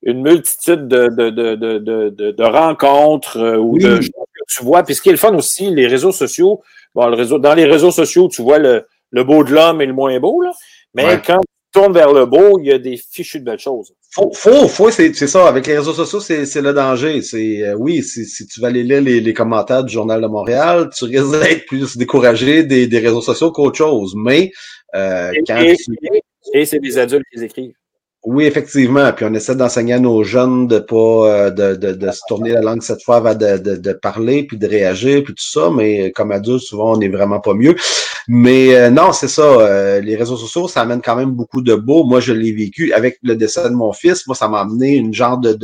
une multitude de, de, de, de rencontres euh, ou de choses que tu vois. Puis ce qui est le fun aussi, les réseaux sociaux, bon, le réseau, dans les réseaux sociaux, tu vois le, le beau de l'homme et le moins beau, là. mais quand tu tourne vers le beau, il y a des fichus de belles choses. Faut, faut, faut c'est ça. Avec les réseaux sociaux, c'est le danger. C'est euh, oui, si, si tu vas aller lire les, les, commentaires du Journal de Montréal, tu risques d'être plus découragé des, des réseaux sociaux qu'autre chose. Mais euh, quand et, et c'est des adultes qui écrivent. Oui, effectivement. Puis on essaie d'enseigner à nos jeunes de pas euh, de, de, se tourner la langue cette fois avant de, de, parler, puis de réagir, puis tout ça. Mais comme adulte, souvent, on n'est vraiment pas mieux. Mais euh, non, c'est ça. Euh, les réseaux sociaux, ça amène quand même beaucoup de beau. Moi, je l'ai vécu avec le décès de mon fils. Moi, ça m'a amené une genre de,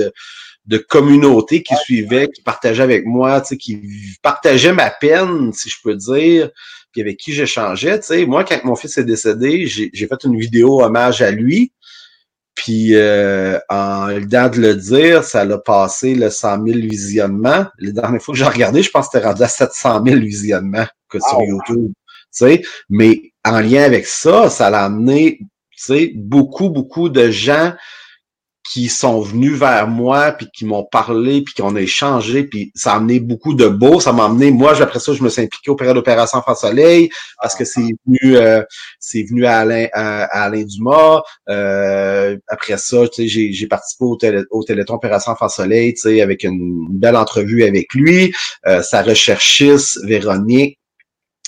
de, communauté qui suivait, qui partageait avec moi, tu qui partageait ma peine, si je peux dire puis avec qui j'échangeais. Tu sais, moi, quand mon fils est décédé, j'ai fait une vidéo hommage à lui. Puis euh, en le temps de le dire, ça l'a passé le 100 000 visionnements. La dernière fois que j'ai regardé, je pense que c'était rendu à 700 000 visionnements que sur YouTube. Tu sais, mais en lien avec ça, ça l'a amené tu sais, beaucoup, beaucoup de gens qui sont venus vers moi, puis qui m'ont parlé, puis qu'on a échangé, puis ça a amené beaucoup de beau. Ça m'a amené, moi, après ça, je me suis impliqué au période d'opération France Soleil, parce que c'est venu euh, c'est venu à Alain, à, Alain Dumas. Euh, après ça, sais, j'ai participé au, télé, au Téléthon Opération France Soleil, tu sais, avec une, belle entrevue avec lui. Euh, sa recherchiste, Véronique,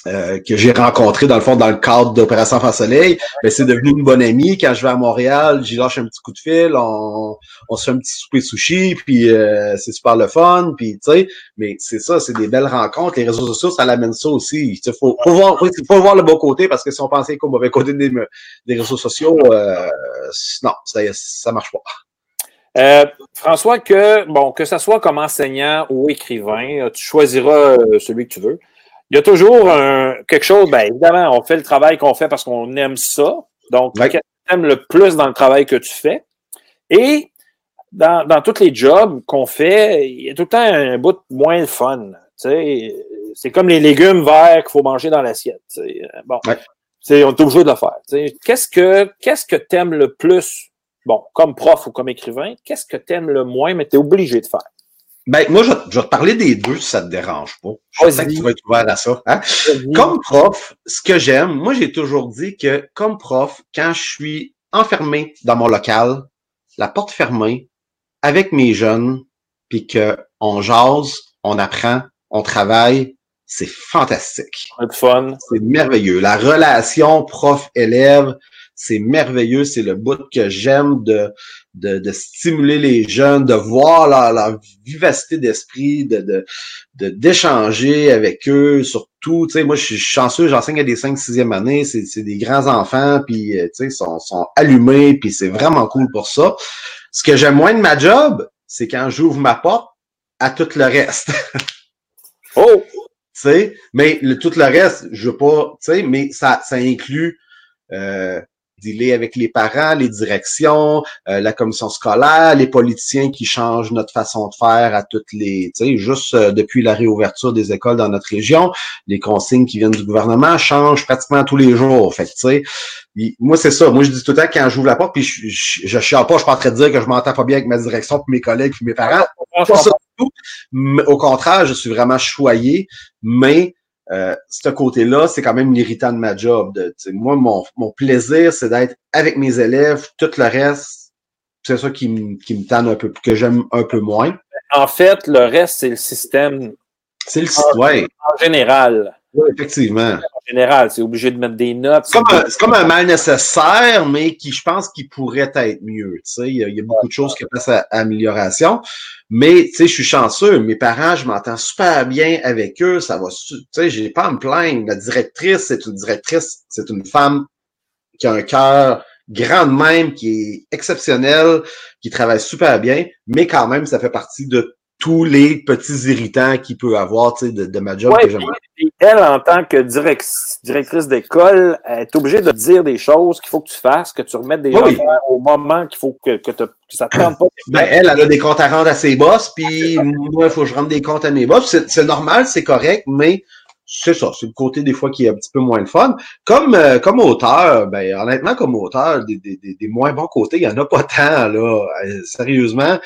euh, que j'ai rencontré dans le fond dans le cadre d'Opération France Soleil, mais c'est devenu une bonne amie. Quand je vais à Montréal, j'y lâche un petit coup de fil, on, on se fait un petit souper sushi, puis euh, c'est super le fun, puis tu sais, mais c'est ça, c'est des belles rencontres. Les réseaux sociaux, ça l'amène ça aussi. Il faut, faut, voir, faut voir le bon côté, parce que si on pensait qu'au mauvais côté des, des réseaux sociaux, euh, non, ça, ça marche pas. François, que bon, que ce soit comme enseignant ou écrivain, tu choisiras celui que tu veux il y a toujours quelque chose, bien évidemment, on fait le travail qu'on fait parce qu'on aime ça. Donc, qu'est-ce que tu aimes le plus dans le travail que tu fais? Et dans, dans tous les jobs qu'on fait, il y a tout le temps un bout moins fun. C'est comme les légumes verts qu'il faut manger dans l'assiette. Bon, on est obligé de le faire. Qu'est-ce que qu'est-ce que tu aimes le plus? Bon, comme prof ou comme écrivain, qu'est-ce que tu aimes le moins, mais tu es obligé de faire? Ben, moi, je, je, vais te parler des deux si ça te dérange pas. Je sais que tu vas être ouvert à ça. Hein? Comme prof, ce que j'aime, moi, j'ai toujours dit que comme prof, quand je suis enfermé dans mon local, la porte fermée, avec mes jeunes, puis qu'on jase, on apprend, on travaille, c'est fantastique. C'est fun. C'est merveilleux. La relation prof-élève, c'est merveilleux. C'est le bout que j'aime de, de, de, stimuler les jeunes, de voir leur, leur vivacité d'esprit, de, de, d'échanger avec eux, surtout, tu sais, moi, je suis chanceux, j'enseigne à des 5 6e années, c'est, c'est des grands enfants, puis, euh, tu sais, sont, sont allumés, puis c'est vraiment cool pour ça. Ce que j'aime moins de ma job, c'est quand j'ouvre ma porte à tout le reste. oh! Tu sais, mais le, tout le reste, je veux pas, tu sais, mais ça, ça inclut euh, dealer avec les parents, les directions, euh, la commission scolaire, les politiciens qui changent notre façon de faire à toutes les, tu sais, juste euh, depuis la réouverture des écoles dans notre région, les consignes qui viennent du gouvernement changent pratiquement tous les jours. Fait tu sais, moi c'est ça. Moi je dis tout le temps quand j'ouvre la porte, puis je, je, je chiale pas, je suis pas en train de dire que je m'entends pas bien avec ma direction, puis mes collègues, puis mes parents. Pas ça tout. Au contraire, je suis vraiment choyé, mais euh, ce côté-là, c'est quand même l'irritant de ma job. De, moi, mon, mon plaisir, c'est d'être avec mes élèves. Tout le reste, c'est ça qui, me, qui me tanne un peu, que j'aime un peu moins. En fait, le reste, c'est le système. C'est le système, ouais. En général. Oui, effectivement. En général, c'est obligé de mettre des notes. C'est comme, comme, un mal nécessaire, mais qui, je pense, qui pourrait être mieux. Tu sais, il y, a, il y a beaucoup de choses qui passent à, amélioration. Mais, tu sais, je suis chanceux. Mes parents, je m'entends super bien avec eux. Ça va, tu sais, j'ai pas à me plaindre. La directrice, c'est une directrice, c'est une femme qui a un cœur grand même, qui est exceptionnel, qui travaille super bien, mais quand même, ça fait partie de tous les petits irritants qu'il peut avoir de, de ma job que j'aime. Elle, en tant que directrice d'école, est obligée de dire des choses qu'il faut que tu fasses, que tu remettes des choses au moment qu'il faut que, que, ça te tente pas. Ben, elle, elle a des comptes à rendre à ses boss, puis moi, il faut que je rende des comptes à mes boss. C'est normal, c'est correct, mais c'est ça, c'est le côté des fois qui est un petit peu moins le fun. Comme euh, comme auteur, ben honnêtement, comme auteur, des, des, des, moins bons côtés, il n'y en a pas tant, là. Euh, sérieusement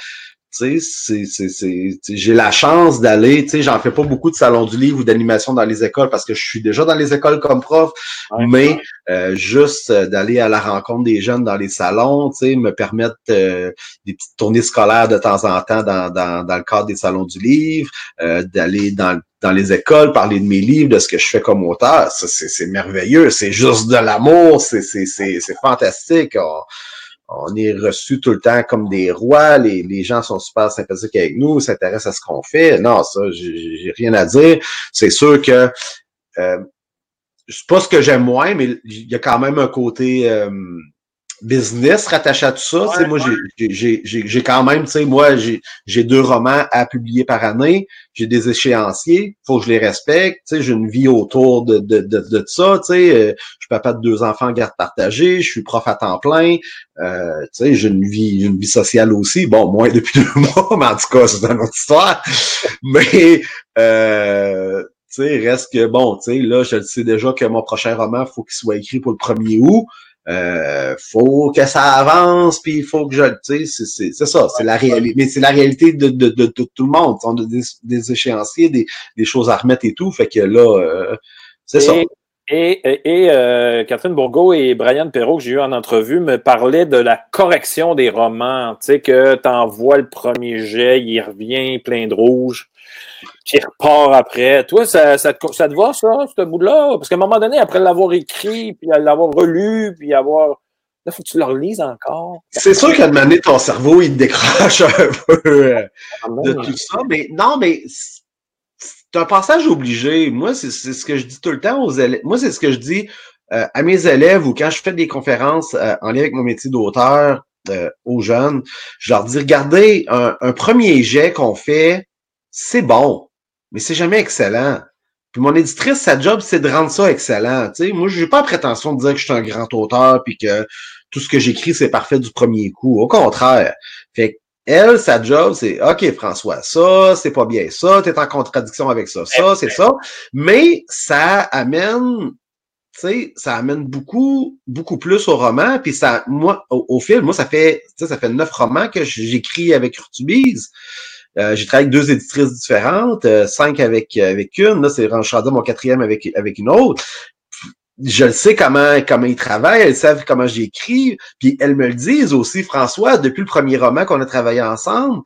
j'ai la chance d'aller, tu sais, j'en fais pas beaucoup de salons du livre ou d'animation dans les écoles parce que je suis déjà dans les écoles comme prof, mais euh, juste euh, d'aller à la rencontre des jeunes dans les salons, tu sais, me permettre euh, des petites tournées scolaires de temps en temps dans, dans, dans le cadre des salons du livre, d'aller dans, dans les écoles, parler de mes livres, de ce que je fais comme auteur, c'est merveilleux, c'est juste de l'amour, c'est fantastique. On est reçu tout le temps comme des rois, les, les gens sont super sympathiques avec nous, s'intéressent à ce qu'on fait. Non, ça, j'ai rien à dire. C'est sûr que euh, c'est pas ce que j'aime moins, mais il y a quand même un côté euh, business rattaché à tout ça. Ouais, moi, j'ai quand même, tu sais, moi, j'ai deux romans à publier par année. J'ai des échéanciers, faut que je les respecte. Tu sais, j'ai une vie autour de, de, de, de ça. Tu sais, euh, je suis papa de deux enfants en garde partagée. Je suis prof à temps plein. Euh, tu sais, j'ai une vie, une vie sociale aussi. Bon, moins depuis deux mois, mais en tout cas, c'est une autre histoire. mais euh, tu sais, reste que bon, tu sais, là, je le sais déjà que mon prochain roman, faut qu'il soit écrit pour le 1er août. Euh, faut que ça avance, puis il faut que je, tu sais, c'est ça, c'est la réalité, mais c'est la réalité de, de, de, tout le monde. On a des, des échéanciers, des, des, choses à remettre et tout, fait que là, euh, c'est ça. Et, et, euh, Catherine Bourgault et Brian Perrault, que j'ai eu en entrevue, me parlaient de la correction des romans. Tu sais, que tu envoies le premier jet, il revient plein de rouge qui repart après. Toi, ça, ça, te, ça te va, ça, ce bout-là? Parce qu'à un moment donné, après l'avoir écrit, puis l'avoir relu, puis avoir. Là, faut que tu le relises encore. C'est sûr qu'à un moment donné, ton cerveau, il décroche un peu euh, ah de tout ça. Mais non, mais c'est un passage obligé. Moi, c'est ce que je dis tout le temps aux élèves. Moi, c'est ce que je dis euh, à mes élèves ou quand je fais des conférences euh, en lien avec mon métier d'auteur aux jeunes, je leur dis, regardez, un, un premier jet qu'on fait, c'est bon mais c'est jamais excellent. Puis mon éditrice, sa job, c'est de rendre ça excellent. sais, Moi, je n'ai pas la prétention de dire que je suis un grand auteur puis que tout ce que j'écris, c'est parfait du premier coup. Au contraire. Fait elle, sa job, c'est OK, François, ça, c'est pas bien ça, tu es en contradiction avec ça, ça, c'est ça. Mais ça amène, tu sais, ça amène beaucoup, beaucoup plus au roman. Puis ça, moi, au, film, moi, ça fait, ça fait neuf romans que j'écris avec Urtubise. Euh, j'ai travaillé avec deux éditrices différentes, euh, cinq avec, avec une. Là, c'est rendu mon quatrième avec, avec une autre. Je le sais comment, comment ils travaillent, elles savent comment j'écris. Puis elles me le disent aussi, François, depuis le premier roman qu'on a travaillé ensemble,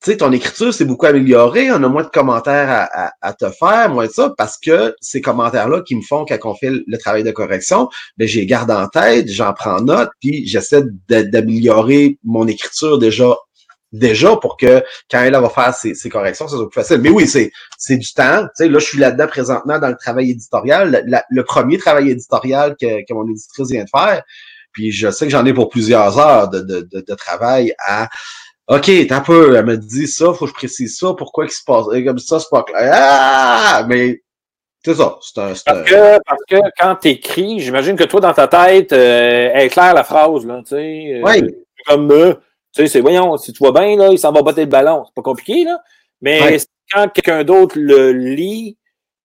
tu sais, ton écriture s'est beaucoup améliorée, on a moins de commentaires à, te faire, moins de ça, parce que ces commentaires-là qui me font quand on fait le travail de correction, ben, j'ai garde en tête, j'en prends note, puis j'essaie d'améliorer mon écriture déjà déjà pour que quand elle, va faire ses, corrections, ça soit plus facile. Mais oui, c'est, c'est du temps. Tu sais, là, je suis là-dedans présentement dans le travail éditorial, le, premier travail éditorial que, que, mon éditrice vient de faire. Puis je sais que j'en ai pour plusieurs heures de, de, de, travail à OK, t'as peu, elle me dit ça, faut que je précise ça, pourquoi il se passe comme ça, c'est pas clair. Ah! Mais c'est ça. C'est un, parce, que, parce que quand t'écris, j'imagine que toi, dans ta tête, euh, elle est claire la phrase, là, tu sais. Euh, oui. Comme euh, tu sais, c'est, voyons, si tu vois bien, là, il s'en va botter le ballon. C'est pas compliqué, là. Mais quand quelqu'un d'autre le lit,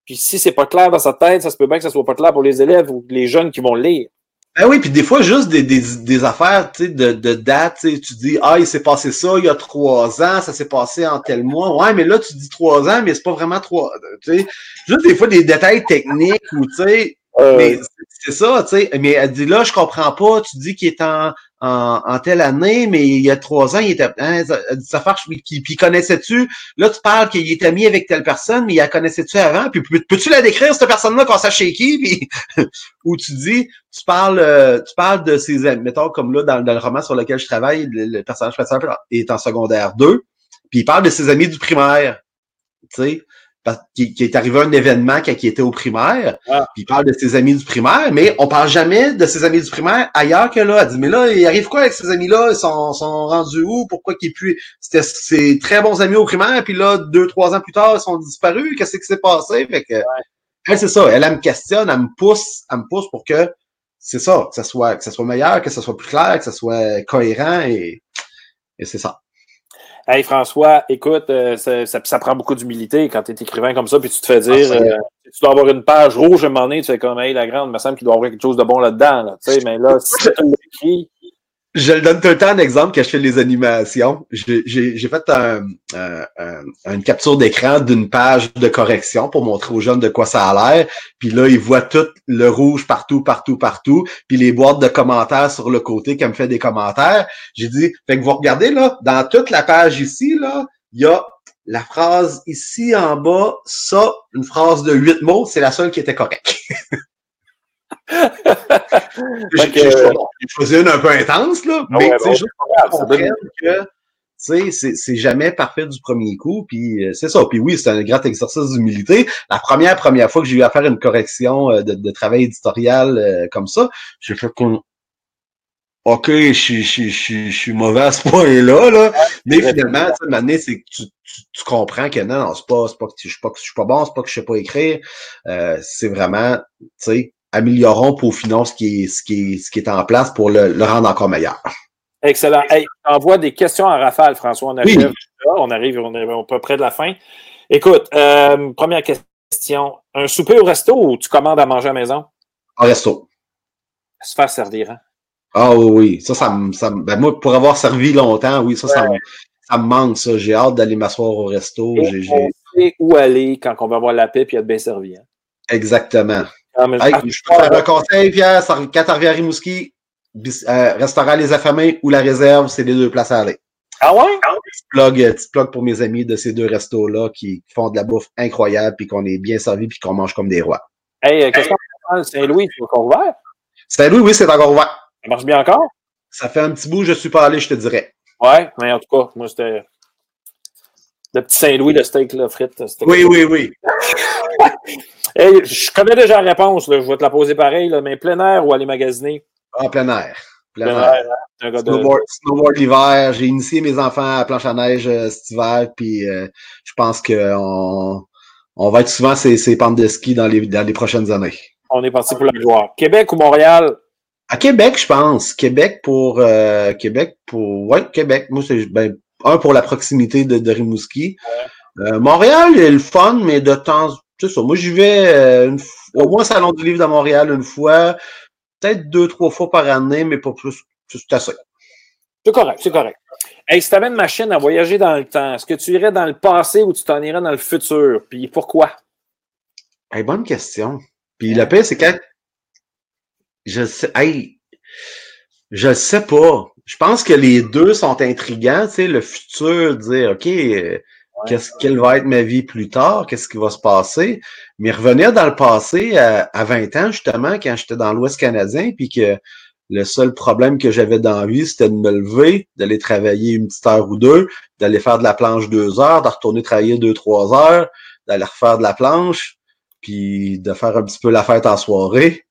puis si c'est pas clair dans sa tête, ça se peut bien que ça soit pas clair pour les élèves ou les jeunes qui vont le lire. Ben oui, puis des fois, juste des, des, des affaires de, de date, tu dis Ah, il s'est passé ça il y a trois ans, ça s'est passé en tel mois. Ouais, mais là, tu dis trois ans, mais c'est pas vraiment trois. Tu sais, juste des fois des détails techniques ou tu sais. Euh... Mais c'est ça, tu sais. Mais elle dit là, je comprends pas, tu dis qu'il est en, en, telle année, mais il y a trois ans, il était. Hein, ça, puis, puis connaissais-tu? Là, tu parles qu'il est ami avec telle personne, mais il la connaissait-tu avant? Puis peux-tu la décrire, cette personne-là, qu'on sache chez qui? Puis, ou tu dis, tu parles, euh, tu parles de ses amis. Mettons, comme là, dans, le roman sur lequel je travaille, le, personnage principal est en secondaire 2, puis il parle de ses amis du primaire. Tu sais? Qui, qui, est arrivé un événement quand il était au primaire, ah. puis il parle de ses amis du primaire, mais on parle jamais de ses amis du primaire ailleurs que là. Elle dit, mais là, il arrive quoi avec ses amis-là? Ils sont, sont rendus où? Pourquoi qu'ils puissent... C'était ses très bons amis au primaire, puis là, deux, trois ans plus tard, ils sont disparus. Qu'est-ce qui s'est passé? Fait que, elle, c'est ça. Elle, elle, me questionne, elle me pousse, elle me pousse pour que c'est ça, que ça soit, que ça soit meilleur, que ça soit plus clair, que ça soit cohérent et, et c'est ça. Hey François, écoute, euh, ça, ça, prend beaucoup d'humilité quand tu es écrivain comme ça, puis tu te fais dire, ah, euh, tu dois avoir une page rouge à un moment donné, tu fais comme, hey, la grande, il me semble qu'il doit y avoir quelque chose de bon là-dedans. Là, mais là, si tu l'écris, je donne tout le temps un exemple quand je fais les animations. J'ai fait un, une capture d'écran d'une page de correction pour montrer aux jeunes de quoi ça a l'air. Puis là, ils voient tout le rouge partout, partout, partout. Puis les boîtes de commentaires sur le côté qui me fait des commentaires. J'ai dit, fait que vous regardez là, dans toute la page ici, là, il y a la phrase ici en bas, ça, une phrase de huit mots, c'est la seule qui était correcte. J'ai choisi une un peu intense, là, ah mais tu sais, que c'est jamais parfait du premier coup, puis euh, c'est ça. Puis oui, c'est un grand exercice d'humilité. La première première fois que j'ai eu à faire une correction euh, de, travail éditorial euh, comme ça, j'ai fait qu'on OK, je, je, je, suis mauvais à ce point-là, là. mais finalement, tu sais, c'est que tu, tu, comprends que non, non c'est pas, pas que je suis pas, je suis pas bon, c'est pas que je sais pas écrire. c'est vraiment, tu sais, améliorons, peaufinons ce qui est, ce qui est, ce qui est en place pour le, rendre encore meilleur. Excellent. Hey, envoie des questions à Rafale, François. On arrive, on arrive, on est à peu près de la fin. Écoute, euh, première question. Un souper au resto ou tu commandes à manger à la maison? Au resto. Se faire servir, hein? Ah oui, ça, ça, ça ben moi, pour avoir servi longtemps, oui, ça, ça, me, ça me manque, ça. J'ai hâte d'aller m'asseoir au resto. J'ai, on sait où aller quand on va voir la paix et être bien servi. Hein? Exactement. Ah, je peux faire un conseil, Pierre, quand tu Rimouski, euh, restaurant Les Affamés ou La Réserve, c'est les deux places à aller. Ah ouais? Petit plug, euh, petit plug pour mes amis de ces deux restos-là qui font de la bouffe incroyable, puis qu'on est bien servi, puis qu'on mange comme des rois. Hey, euh, qu'est-ce qu'on Saint-Louis, c'est encore ouvert? Saint-Louis, oui, c'est encore ouvert. Ça marche bien encore? Ça fait un petit bout, je suis pas allé, je te dirais. Ouais, mais en tout cas, moi, c'était le petit Saint-Louis, le steak, là, frites. Oui, oui, oui. hey, je connais déjà la réponse, là. je vais te la poser pareil, là, mais plein air ou aller magasiner? En plein air. Plein, air. Hein, snowboard, snowboard l'hiver. J'ai initié mes enfants à planche à neige euh, cet hiver, puis euh, je pense qu'on on va être souvent ces, ces pentes de ski dans les, dans les prochaines années. On est parti pour la gloire. Québec ou Montréal? À Québec, je pense. Québec pour euh, Québec pour. Ouais, Québec. Moi, c'est ben, un pour la proximité de, de Rimouski. Euh, Montréal, est le fun, mais de temps. C'est ça. Moi, j'y vais euh, au moins Salon du Livre de Montréal une fois, peut-être deux, trois fois par année, mais pas plus. C'est assez. C'est correct, c'est correct. Hey, si tu avais une machine à voyager dans le temps, est-ce que tu irais dans le passé ou tu t'en irais dans le futur? Puis pourquoi? Hey, bonne question. Puis le pire, c'est quand. Je sais. Hey, je sais pas je pense que les deux sont intrigants, tu sais, le futur, dire, OK, euh, qu'est-ce quelle va être ma vie plus tard, qu'est-ce qui va se passer, mais revenir dans le passé à, 20 ans, justement, quand j'étais dans l'Ouest canadien, puis que le seul problème que j'avais dans la vie, c'était de me lever, d'aller travailler une petite heure ou deux, d'aller faire de la planche deux heures, de retourner travailler deux, trois heures, d'aller refaire de la planche, puis de faire un petit peu la fête en soirée.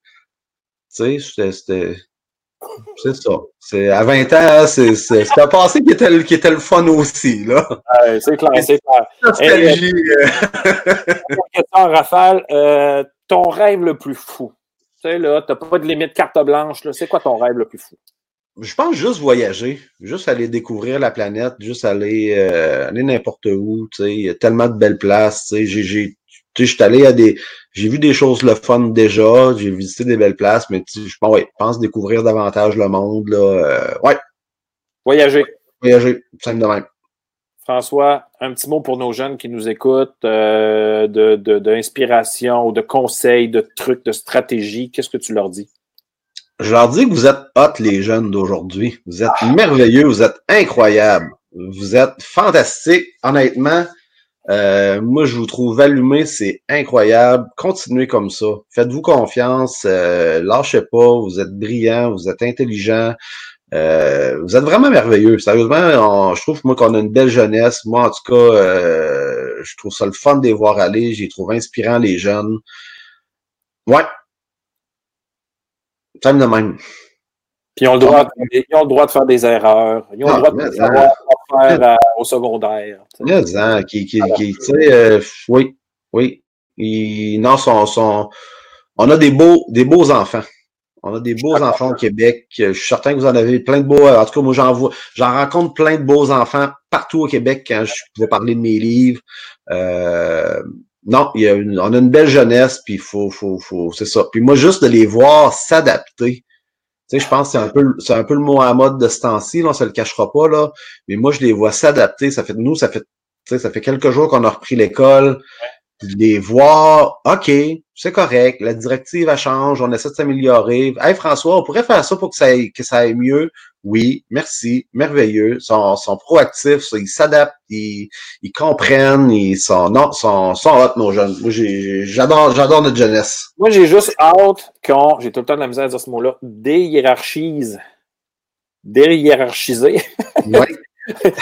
Tu sais, c'était c'est ça. C'est, à 20 ans, c'est, c'est, un passé qui était, qui était le fun aussi. Là. c'est clair, c'est clair. Nostalgie. Euh, question, Raphaël. Euh, ton rêve le plus fou? Tu sais, là, t'as pas de limite carte blanche. Là. C'est quoi ton rêve le plus fou? Je pense juste voyager, juste aller découvrir la planète, juste aller, euh, aller n'importe où. Tu sais, il y a tellement de belles places. Tu sais, j'ai, j'ai tu sais, je suis allé à des. J'ai vu des choses le fun déjà, j'ai visité des belles places, mais tu, je pense, ouais, pense découvrir davantage le monde. Là, euh, ouais. Voyager. Voyager, simple de même. François, un petit mot pour nos jeunes qui nous écoutent, euh, de, d'inspiration, de, de conseils, de trucs, de stratégies. Qu'est-ce que tu leur dis? Je leur dis que vous êtes hot, les jeunes d'aujourd'hui. Vous êtes merveilleux, vous êtes incroyables. Vous êtes fantastiques. Honnêtement, euh, moi, je vous trouve allumé, c'est incroyable. Continuez comme ça. Faites-vous confiance. Euh, lâchez pas. Vous êtes brillant, vous êtes intelligent. Euh, vous êtes vraiment merveilleux. Sérieusement, je trouve moi qu'on a une belle jeunesse. Moi, en tout cas, je trouve ça le fun de les voir aller. J'y trouve inspirant les jeunes. Ouais. Ça de même. Puis ils ont, le droit, ils ont le droit de faire des erreurs. Ils ont le ah, droit de savoir faire euh, au secondaire. Hein, qui, qui, qui euh, oui, oui. Non, sont, sont, on a des beaux, des beaux enfants. On a des beaux enfants au Québec. Je suis certain que vous en avez plein de beaux. En tout cas, moi, j'en vois, j'en rencontre plein de beaux enfants partout au Québec quand je pouvais parler de mes livres. Euh, non, il y a une, on a une belle jeunesse, puis il faut, faut, faut, c'est ça. Puis moi, juste de les voir s'adapter sais, je pense que c'est un peu, c'est un peu le mot à mode de ce temps-ci, là, on se le cachera pas, là. Mais moi, je les vois s'adapter. Ça fait, nous, ça fait, tu sais, ça fait quelques jours qu'on a repris l'école les voir, OK, c'est correct, la directive, elle change, on essaie de s'améliorer. Hey, François, on pourrait faire ça pour que ça aille, que ça aille mieux. Oui, merci, merveilleux. Ils sont, sont proactifs, ils s'adaptent, ils, ils, comprennent, ils sont, non, sont, sont hot, nos jeunes. Moi, j'adore, j'adore notre jeunesse. Moi, j'ai juste hâte qu'on, j'ai tout le temps de la misère à dire ce mot-là, déhiérarchise. Déhiérarchiser. Oui.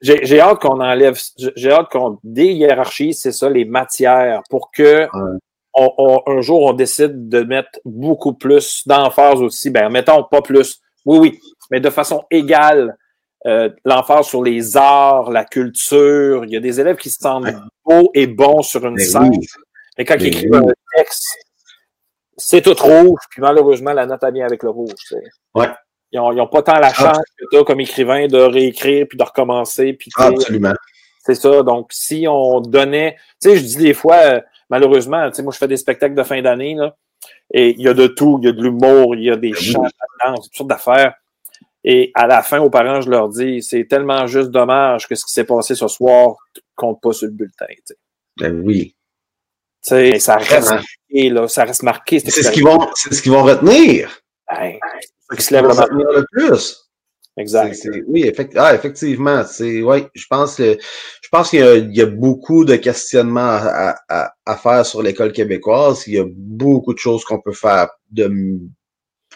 J'ai hâte qu'on enlève, j'ai hâte qu'on déhiérarchise, c'est ça, les matières, pour que on, un jour on décide de mettre beaucoup plus d'emphase aussi. Ben, mettons pas plus, oui, oui, mais de façon égale, euh, l'emphase sur les arts, la culture. Il y a des élèves qui se sentent beaux et bons sur une scène. Mais quand ils écrivent un texte, c'est tout rouge, puis malheureusement, la note a bien avec le rouge. Ouais. Ils n'ont pas tant la ah. chance que toi, comme écrivain, de réécrire puis de recommencer. Puis, Absolument. C'est ça. Donc, si on donnait. Tu sais, je dis des fois, euh, malheureusement, tu sais, moi, je fais des spectacles de fin d'année, là, et il y a de tout. Il y a de l'humour, il y a des ben chants, de la danse, toutes sortes d'affaires. Et à la fin, aux parents, je leur dis, c'est tellement juste dommage que ce qui s'est passé ce soir compte pas sur le bulletin. Ben oui. Tu sais, ça reste marqué, là, ça reste marqué. C'est ce qu'ils vont, c'est ce qu'ils vont retenir. Ben, qui se lève le plus. Exact. oui, effectivement. Ah, effectivement. C'est, ouais, je pense que, je pense qu'il y, a beaucoup de questionnements à, à, à faire sur l'école québécoise. Il y a beaucoup de choses qu'on peut faire, de,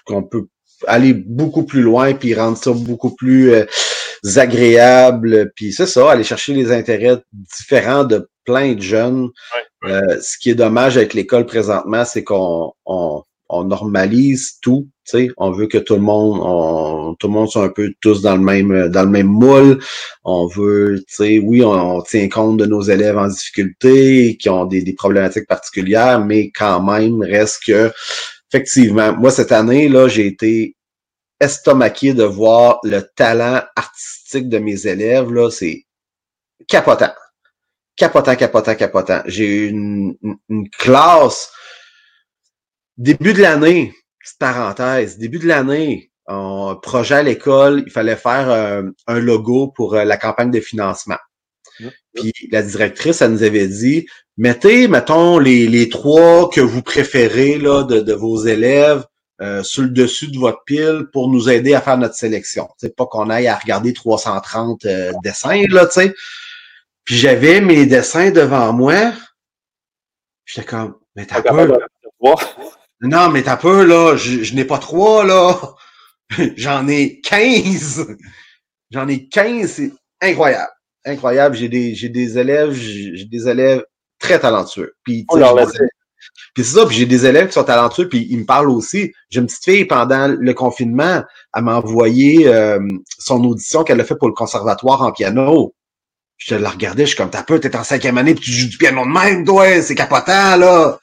qu'on peut aller beaucoup plus loin puis rendre ça beaucoup plus euh, agréable. Puis c'est ça, aller chercher les intérêts différents de plein de jeunes. Euh, ce qui est dommage avec l'école présentement, c'est qu'on on, on normalise tout. sais, on veut que tout le monde, on, tout le monde soit un peu tous dans le même, dans le même moule. On veut, tu sais, oui, on, tient compte de nos élèves en difficulté, qui ont des, des problématiques particulières, mais quand même, reste que, effectivement, moi cette année là, j'ai été estomaqué de voir le talent artistique de mes élèves là, c'est capotant, capotant, capotant, capotant. J'ai une, une classe Début de l'année, petite parenthèse, début de l'année, un projet à l'école, il fallait faire euh, un logo pour euh, la campagne de financement. Puis la directrice, elle nous avait dit, mettez, mettons, les, les trois que vous préférez là, de, de vos élèves euh, sur le dessus de votre pile pour nous aider à faire notre sélection. C'est pas qu'on aille à regarder 330 dessins, là, tu sais. Puis j'avais mes dessins devant moi. J'étais comme, mais t'as peur. Non, mais t'as peu, là. Je, n'ai pas trois, là. J'en ai 15. J'en ai 15. C'est incroyable. Incroyable. J'ai des, j'ai des élèves, j'ai des élèves très talentueux. Puis, oh, puis c'est ça, puis j'ai des élèves qui sont talentueux, puis ils me parlent aussi. J'ai une petite fille pendant le confinement, elle m'a envoyé euh, son audition qu'elle a fait pour le conservatoire en piano. Je la regardais, je suis comme, t'as peu, t'es en cinquième année, puis tu joues du piano de même, toi, c'est capotant, là.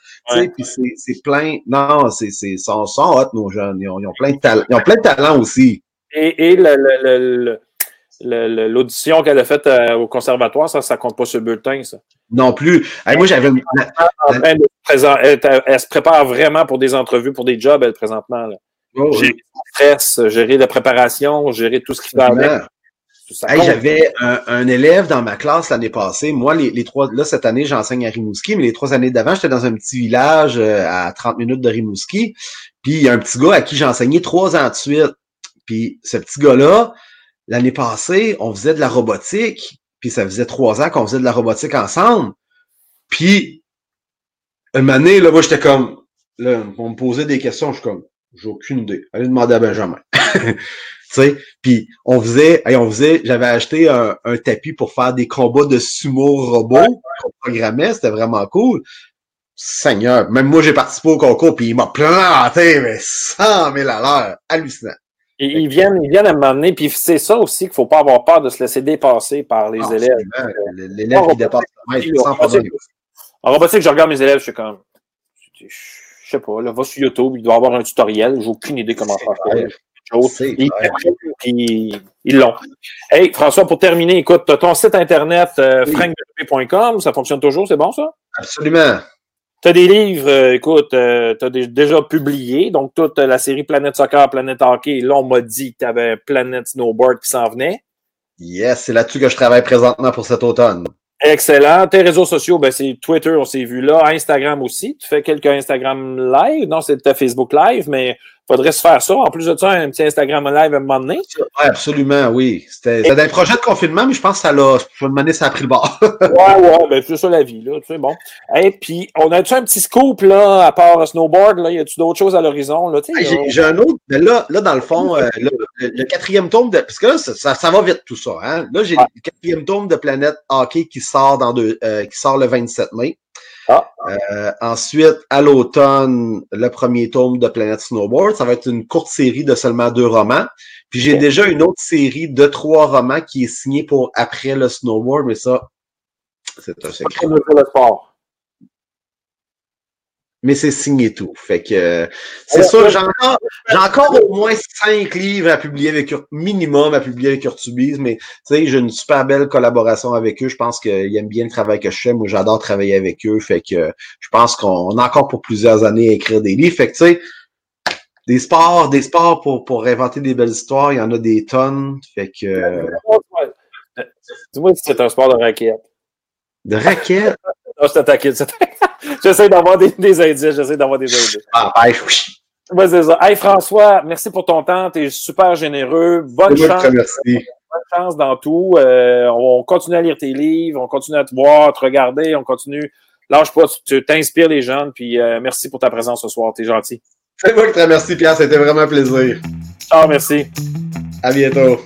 Puis c'est plein. Non, c'est sont, sont hot, nos jeunes. Ils ont, ils ont, plein de talent. Ils ont plein de talent aussi. Et, et l'audition qu'elle a faite euh, au conservatoire, ça, ça compte pas sur le bulletin, ça. Non plus. moi, j'avais. Elle, elle, se prépare vraiment pour des entrevues, pour des jobs, elle, présentement. Là. Oh, gérer le stress, gérer la préparation, gérer tout ce qui va avec. J'avais un, élève dans ma classe l'année passée. Moi, les, trois, là, cette année, j'enseigne à Rimouski, mais les trois années d'avant, j'étais dans un petit village euh, à 30 minutes de Rimouski. Puis il y a un petit gars à qui j'ai enseigné trois ans de suite. Puis ce petit gars-là, l'année passée, on faisait de la robotique. Puis ça faisait trois ans qu'on faisait de la robotique ensemble. Puis une année, là, moi, j'étais comme, là, on me posait des questions, je suis comme, j'ai aucune idée. Allez demander à Benjamin. sais. Puis on faisait, on faisait, j'avais acheté un, tapis pour faire des combats de sumo robots qu'on programmait, c'était vraiment cool. Seigneur, même moi j'ai participé au concours, puis il m'a planté, mais 100 000 à l'heure, hallucinant. Ils viennent, ils viennent à m'emmener, puis c'est ça aussi qu'il faut pas avoir peur de se laisser dépasser par les ah, élèves. L'élève qui dépasse En robotique, je regarde mes élèves, je suis comme, je sais pas, là, va sur YouTube, il doit avoir un tutoriel, j'ai aucune idée comment faire ils l'ont. Hey, François, pour terminer, écoute, ton site internet, euh, ça fonctionne toujours, c'est bon ça? Absolument. Tu as des livres, euh, écoute, tu as déjà publié, donc toute la série Planète Soccer, Planète Hockey. Là, on m'a dit que tu avais Planète Snowboard qui s'en venait. Yes, c'est là-dessus que je travaille présentement pour cet automne. Excellent. Tes réseaux sociaux, ben, c'est Twitter, on s'est vu là. Instagram aussi. Tu fais quelques Instagram live. Non, c'est ta Facebook live, mais faudrait se faire ça. En plus de ça, un petit Instagram live à un moment donné. Oui, absolument, oui. C'était un projet de confinement, mais je pense que ça l'a. Je demander ça a pris le bord. ouais, ouais, ben c'est ça la vie, là. Tu sais, bon. Et puis, on a-tu un petit scoop, là, à part snowboard, là? Y a-tu d'autres choses à l'horizon, là? J'ai un autre. Mais là, là, dans le fond, euh, le, quatrième tome de. Parce que là, ça, ça, va vite tout ça. Hein? Là, j'ai le quatrième tome de Planète Hockey qui sort dans deux, euh, qui sort le 27 mai. Ah. Euh, ensuite, à l'automne, le premier tome de Planète Snowboard. Ça va être une courte série de seulement deux romans. Puis j'ai déjà une autre série de trois romans qui est signée pour après le snowboard, mais ça, c'est un secret mais c'est signé tout. Fait que c'est ça, j'ai encore, j'ai encore au moins cinq livres à publier avec minimum à publier avec Urtubise, mais tu sais, j'ai une super belle collaboration avec eux. Je pense qu'ils aiment bien le travail que je fais. Moi, j'adore travailler avec eux. Fait que je pense qu'on a encore pour plusieurs années à écrire des livres. Fait que tu sais, des sports, des sports pour, pour inventer des belles histoires, il y en a des tonnes. Fait que. Dis-moi si c'est un sport de raquette. De raquette? non, c'est attaqué. j'essaie d'avoir des, des, indices. J'essaie d'avoir des indices. Ah, ben, oui. c'est ça. Hey, François, merci pour ton temps. Tu es super généreux. Bonne chance. Bonne chance dans tout. Euh, on continue à lire tes livres. On continue à te voir, te regarder. On continue. Lâche pas. Tu t'inspires les jeunes. Puis euh, merci pour ta présence ce soir. Tu es gentil. C'est moi qui te remercie, Pierre. C'était vraiment un plaisir. Ah, merci. À bientôt.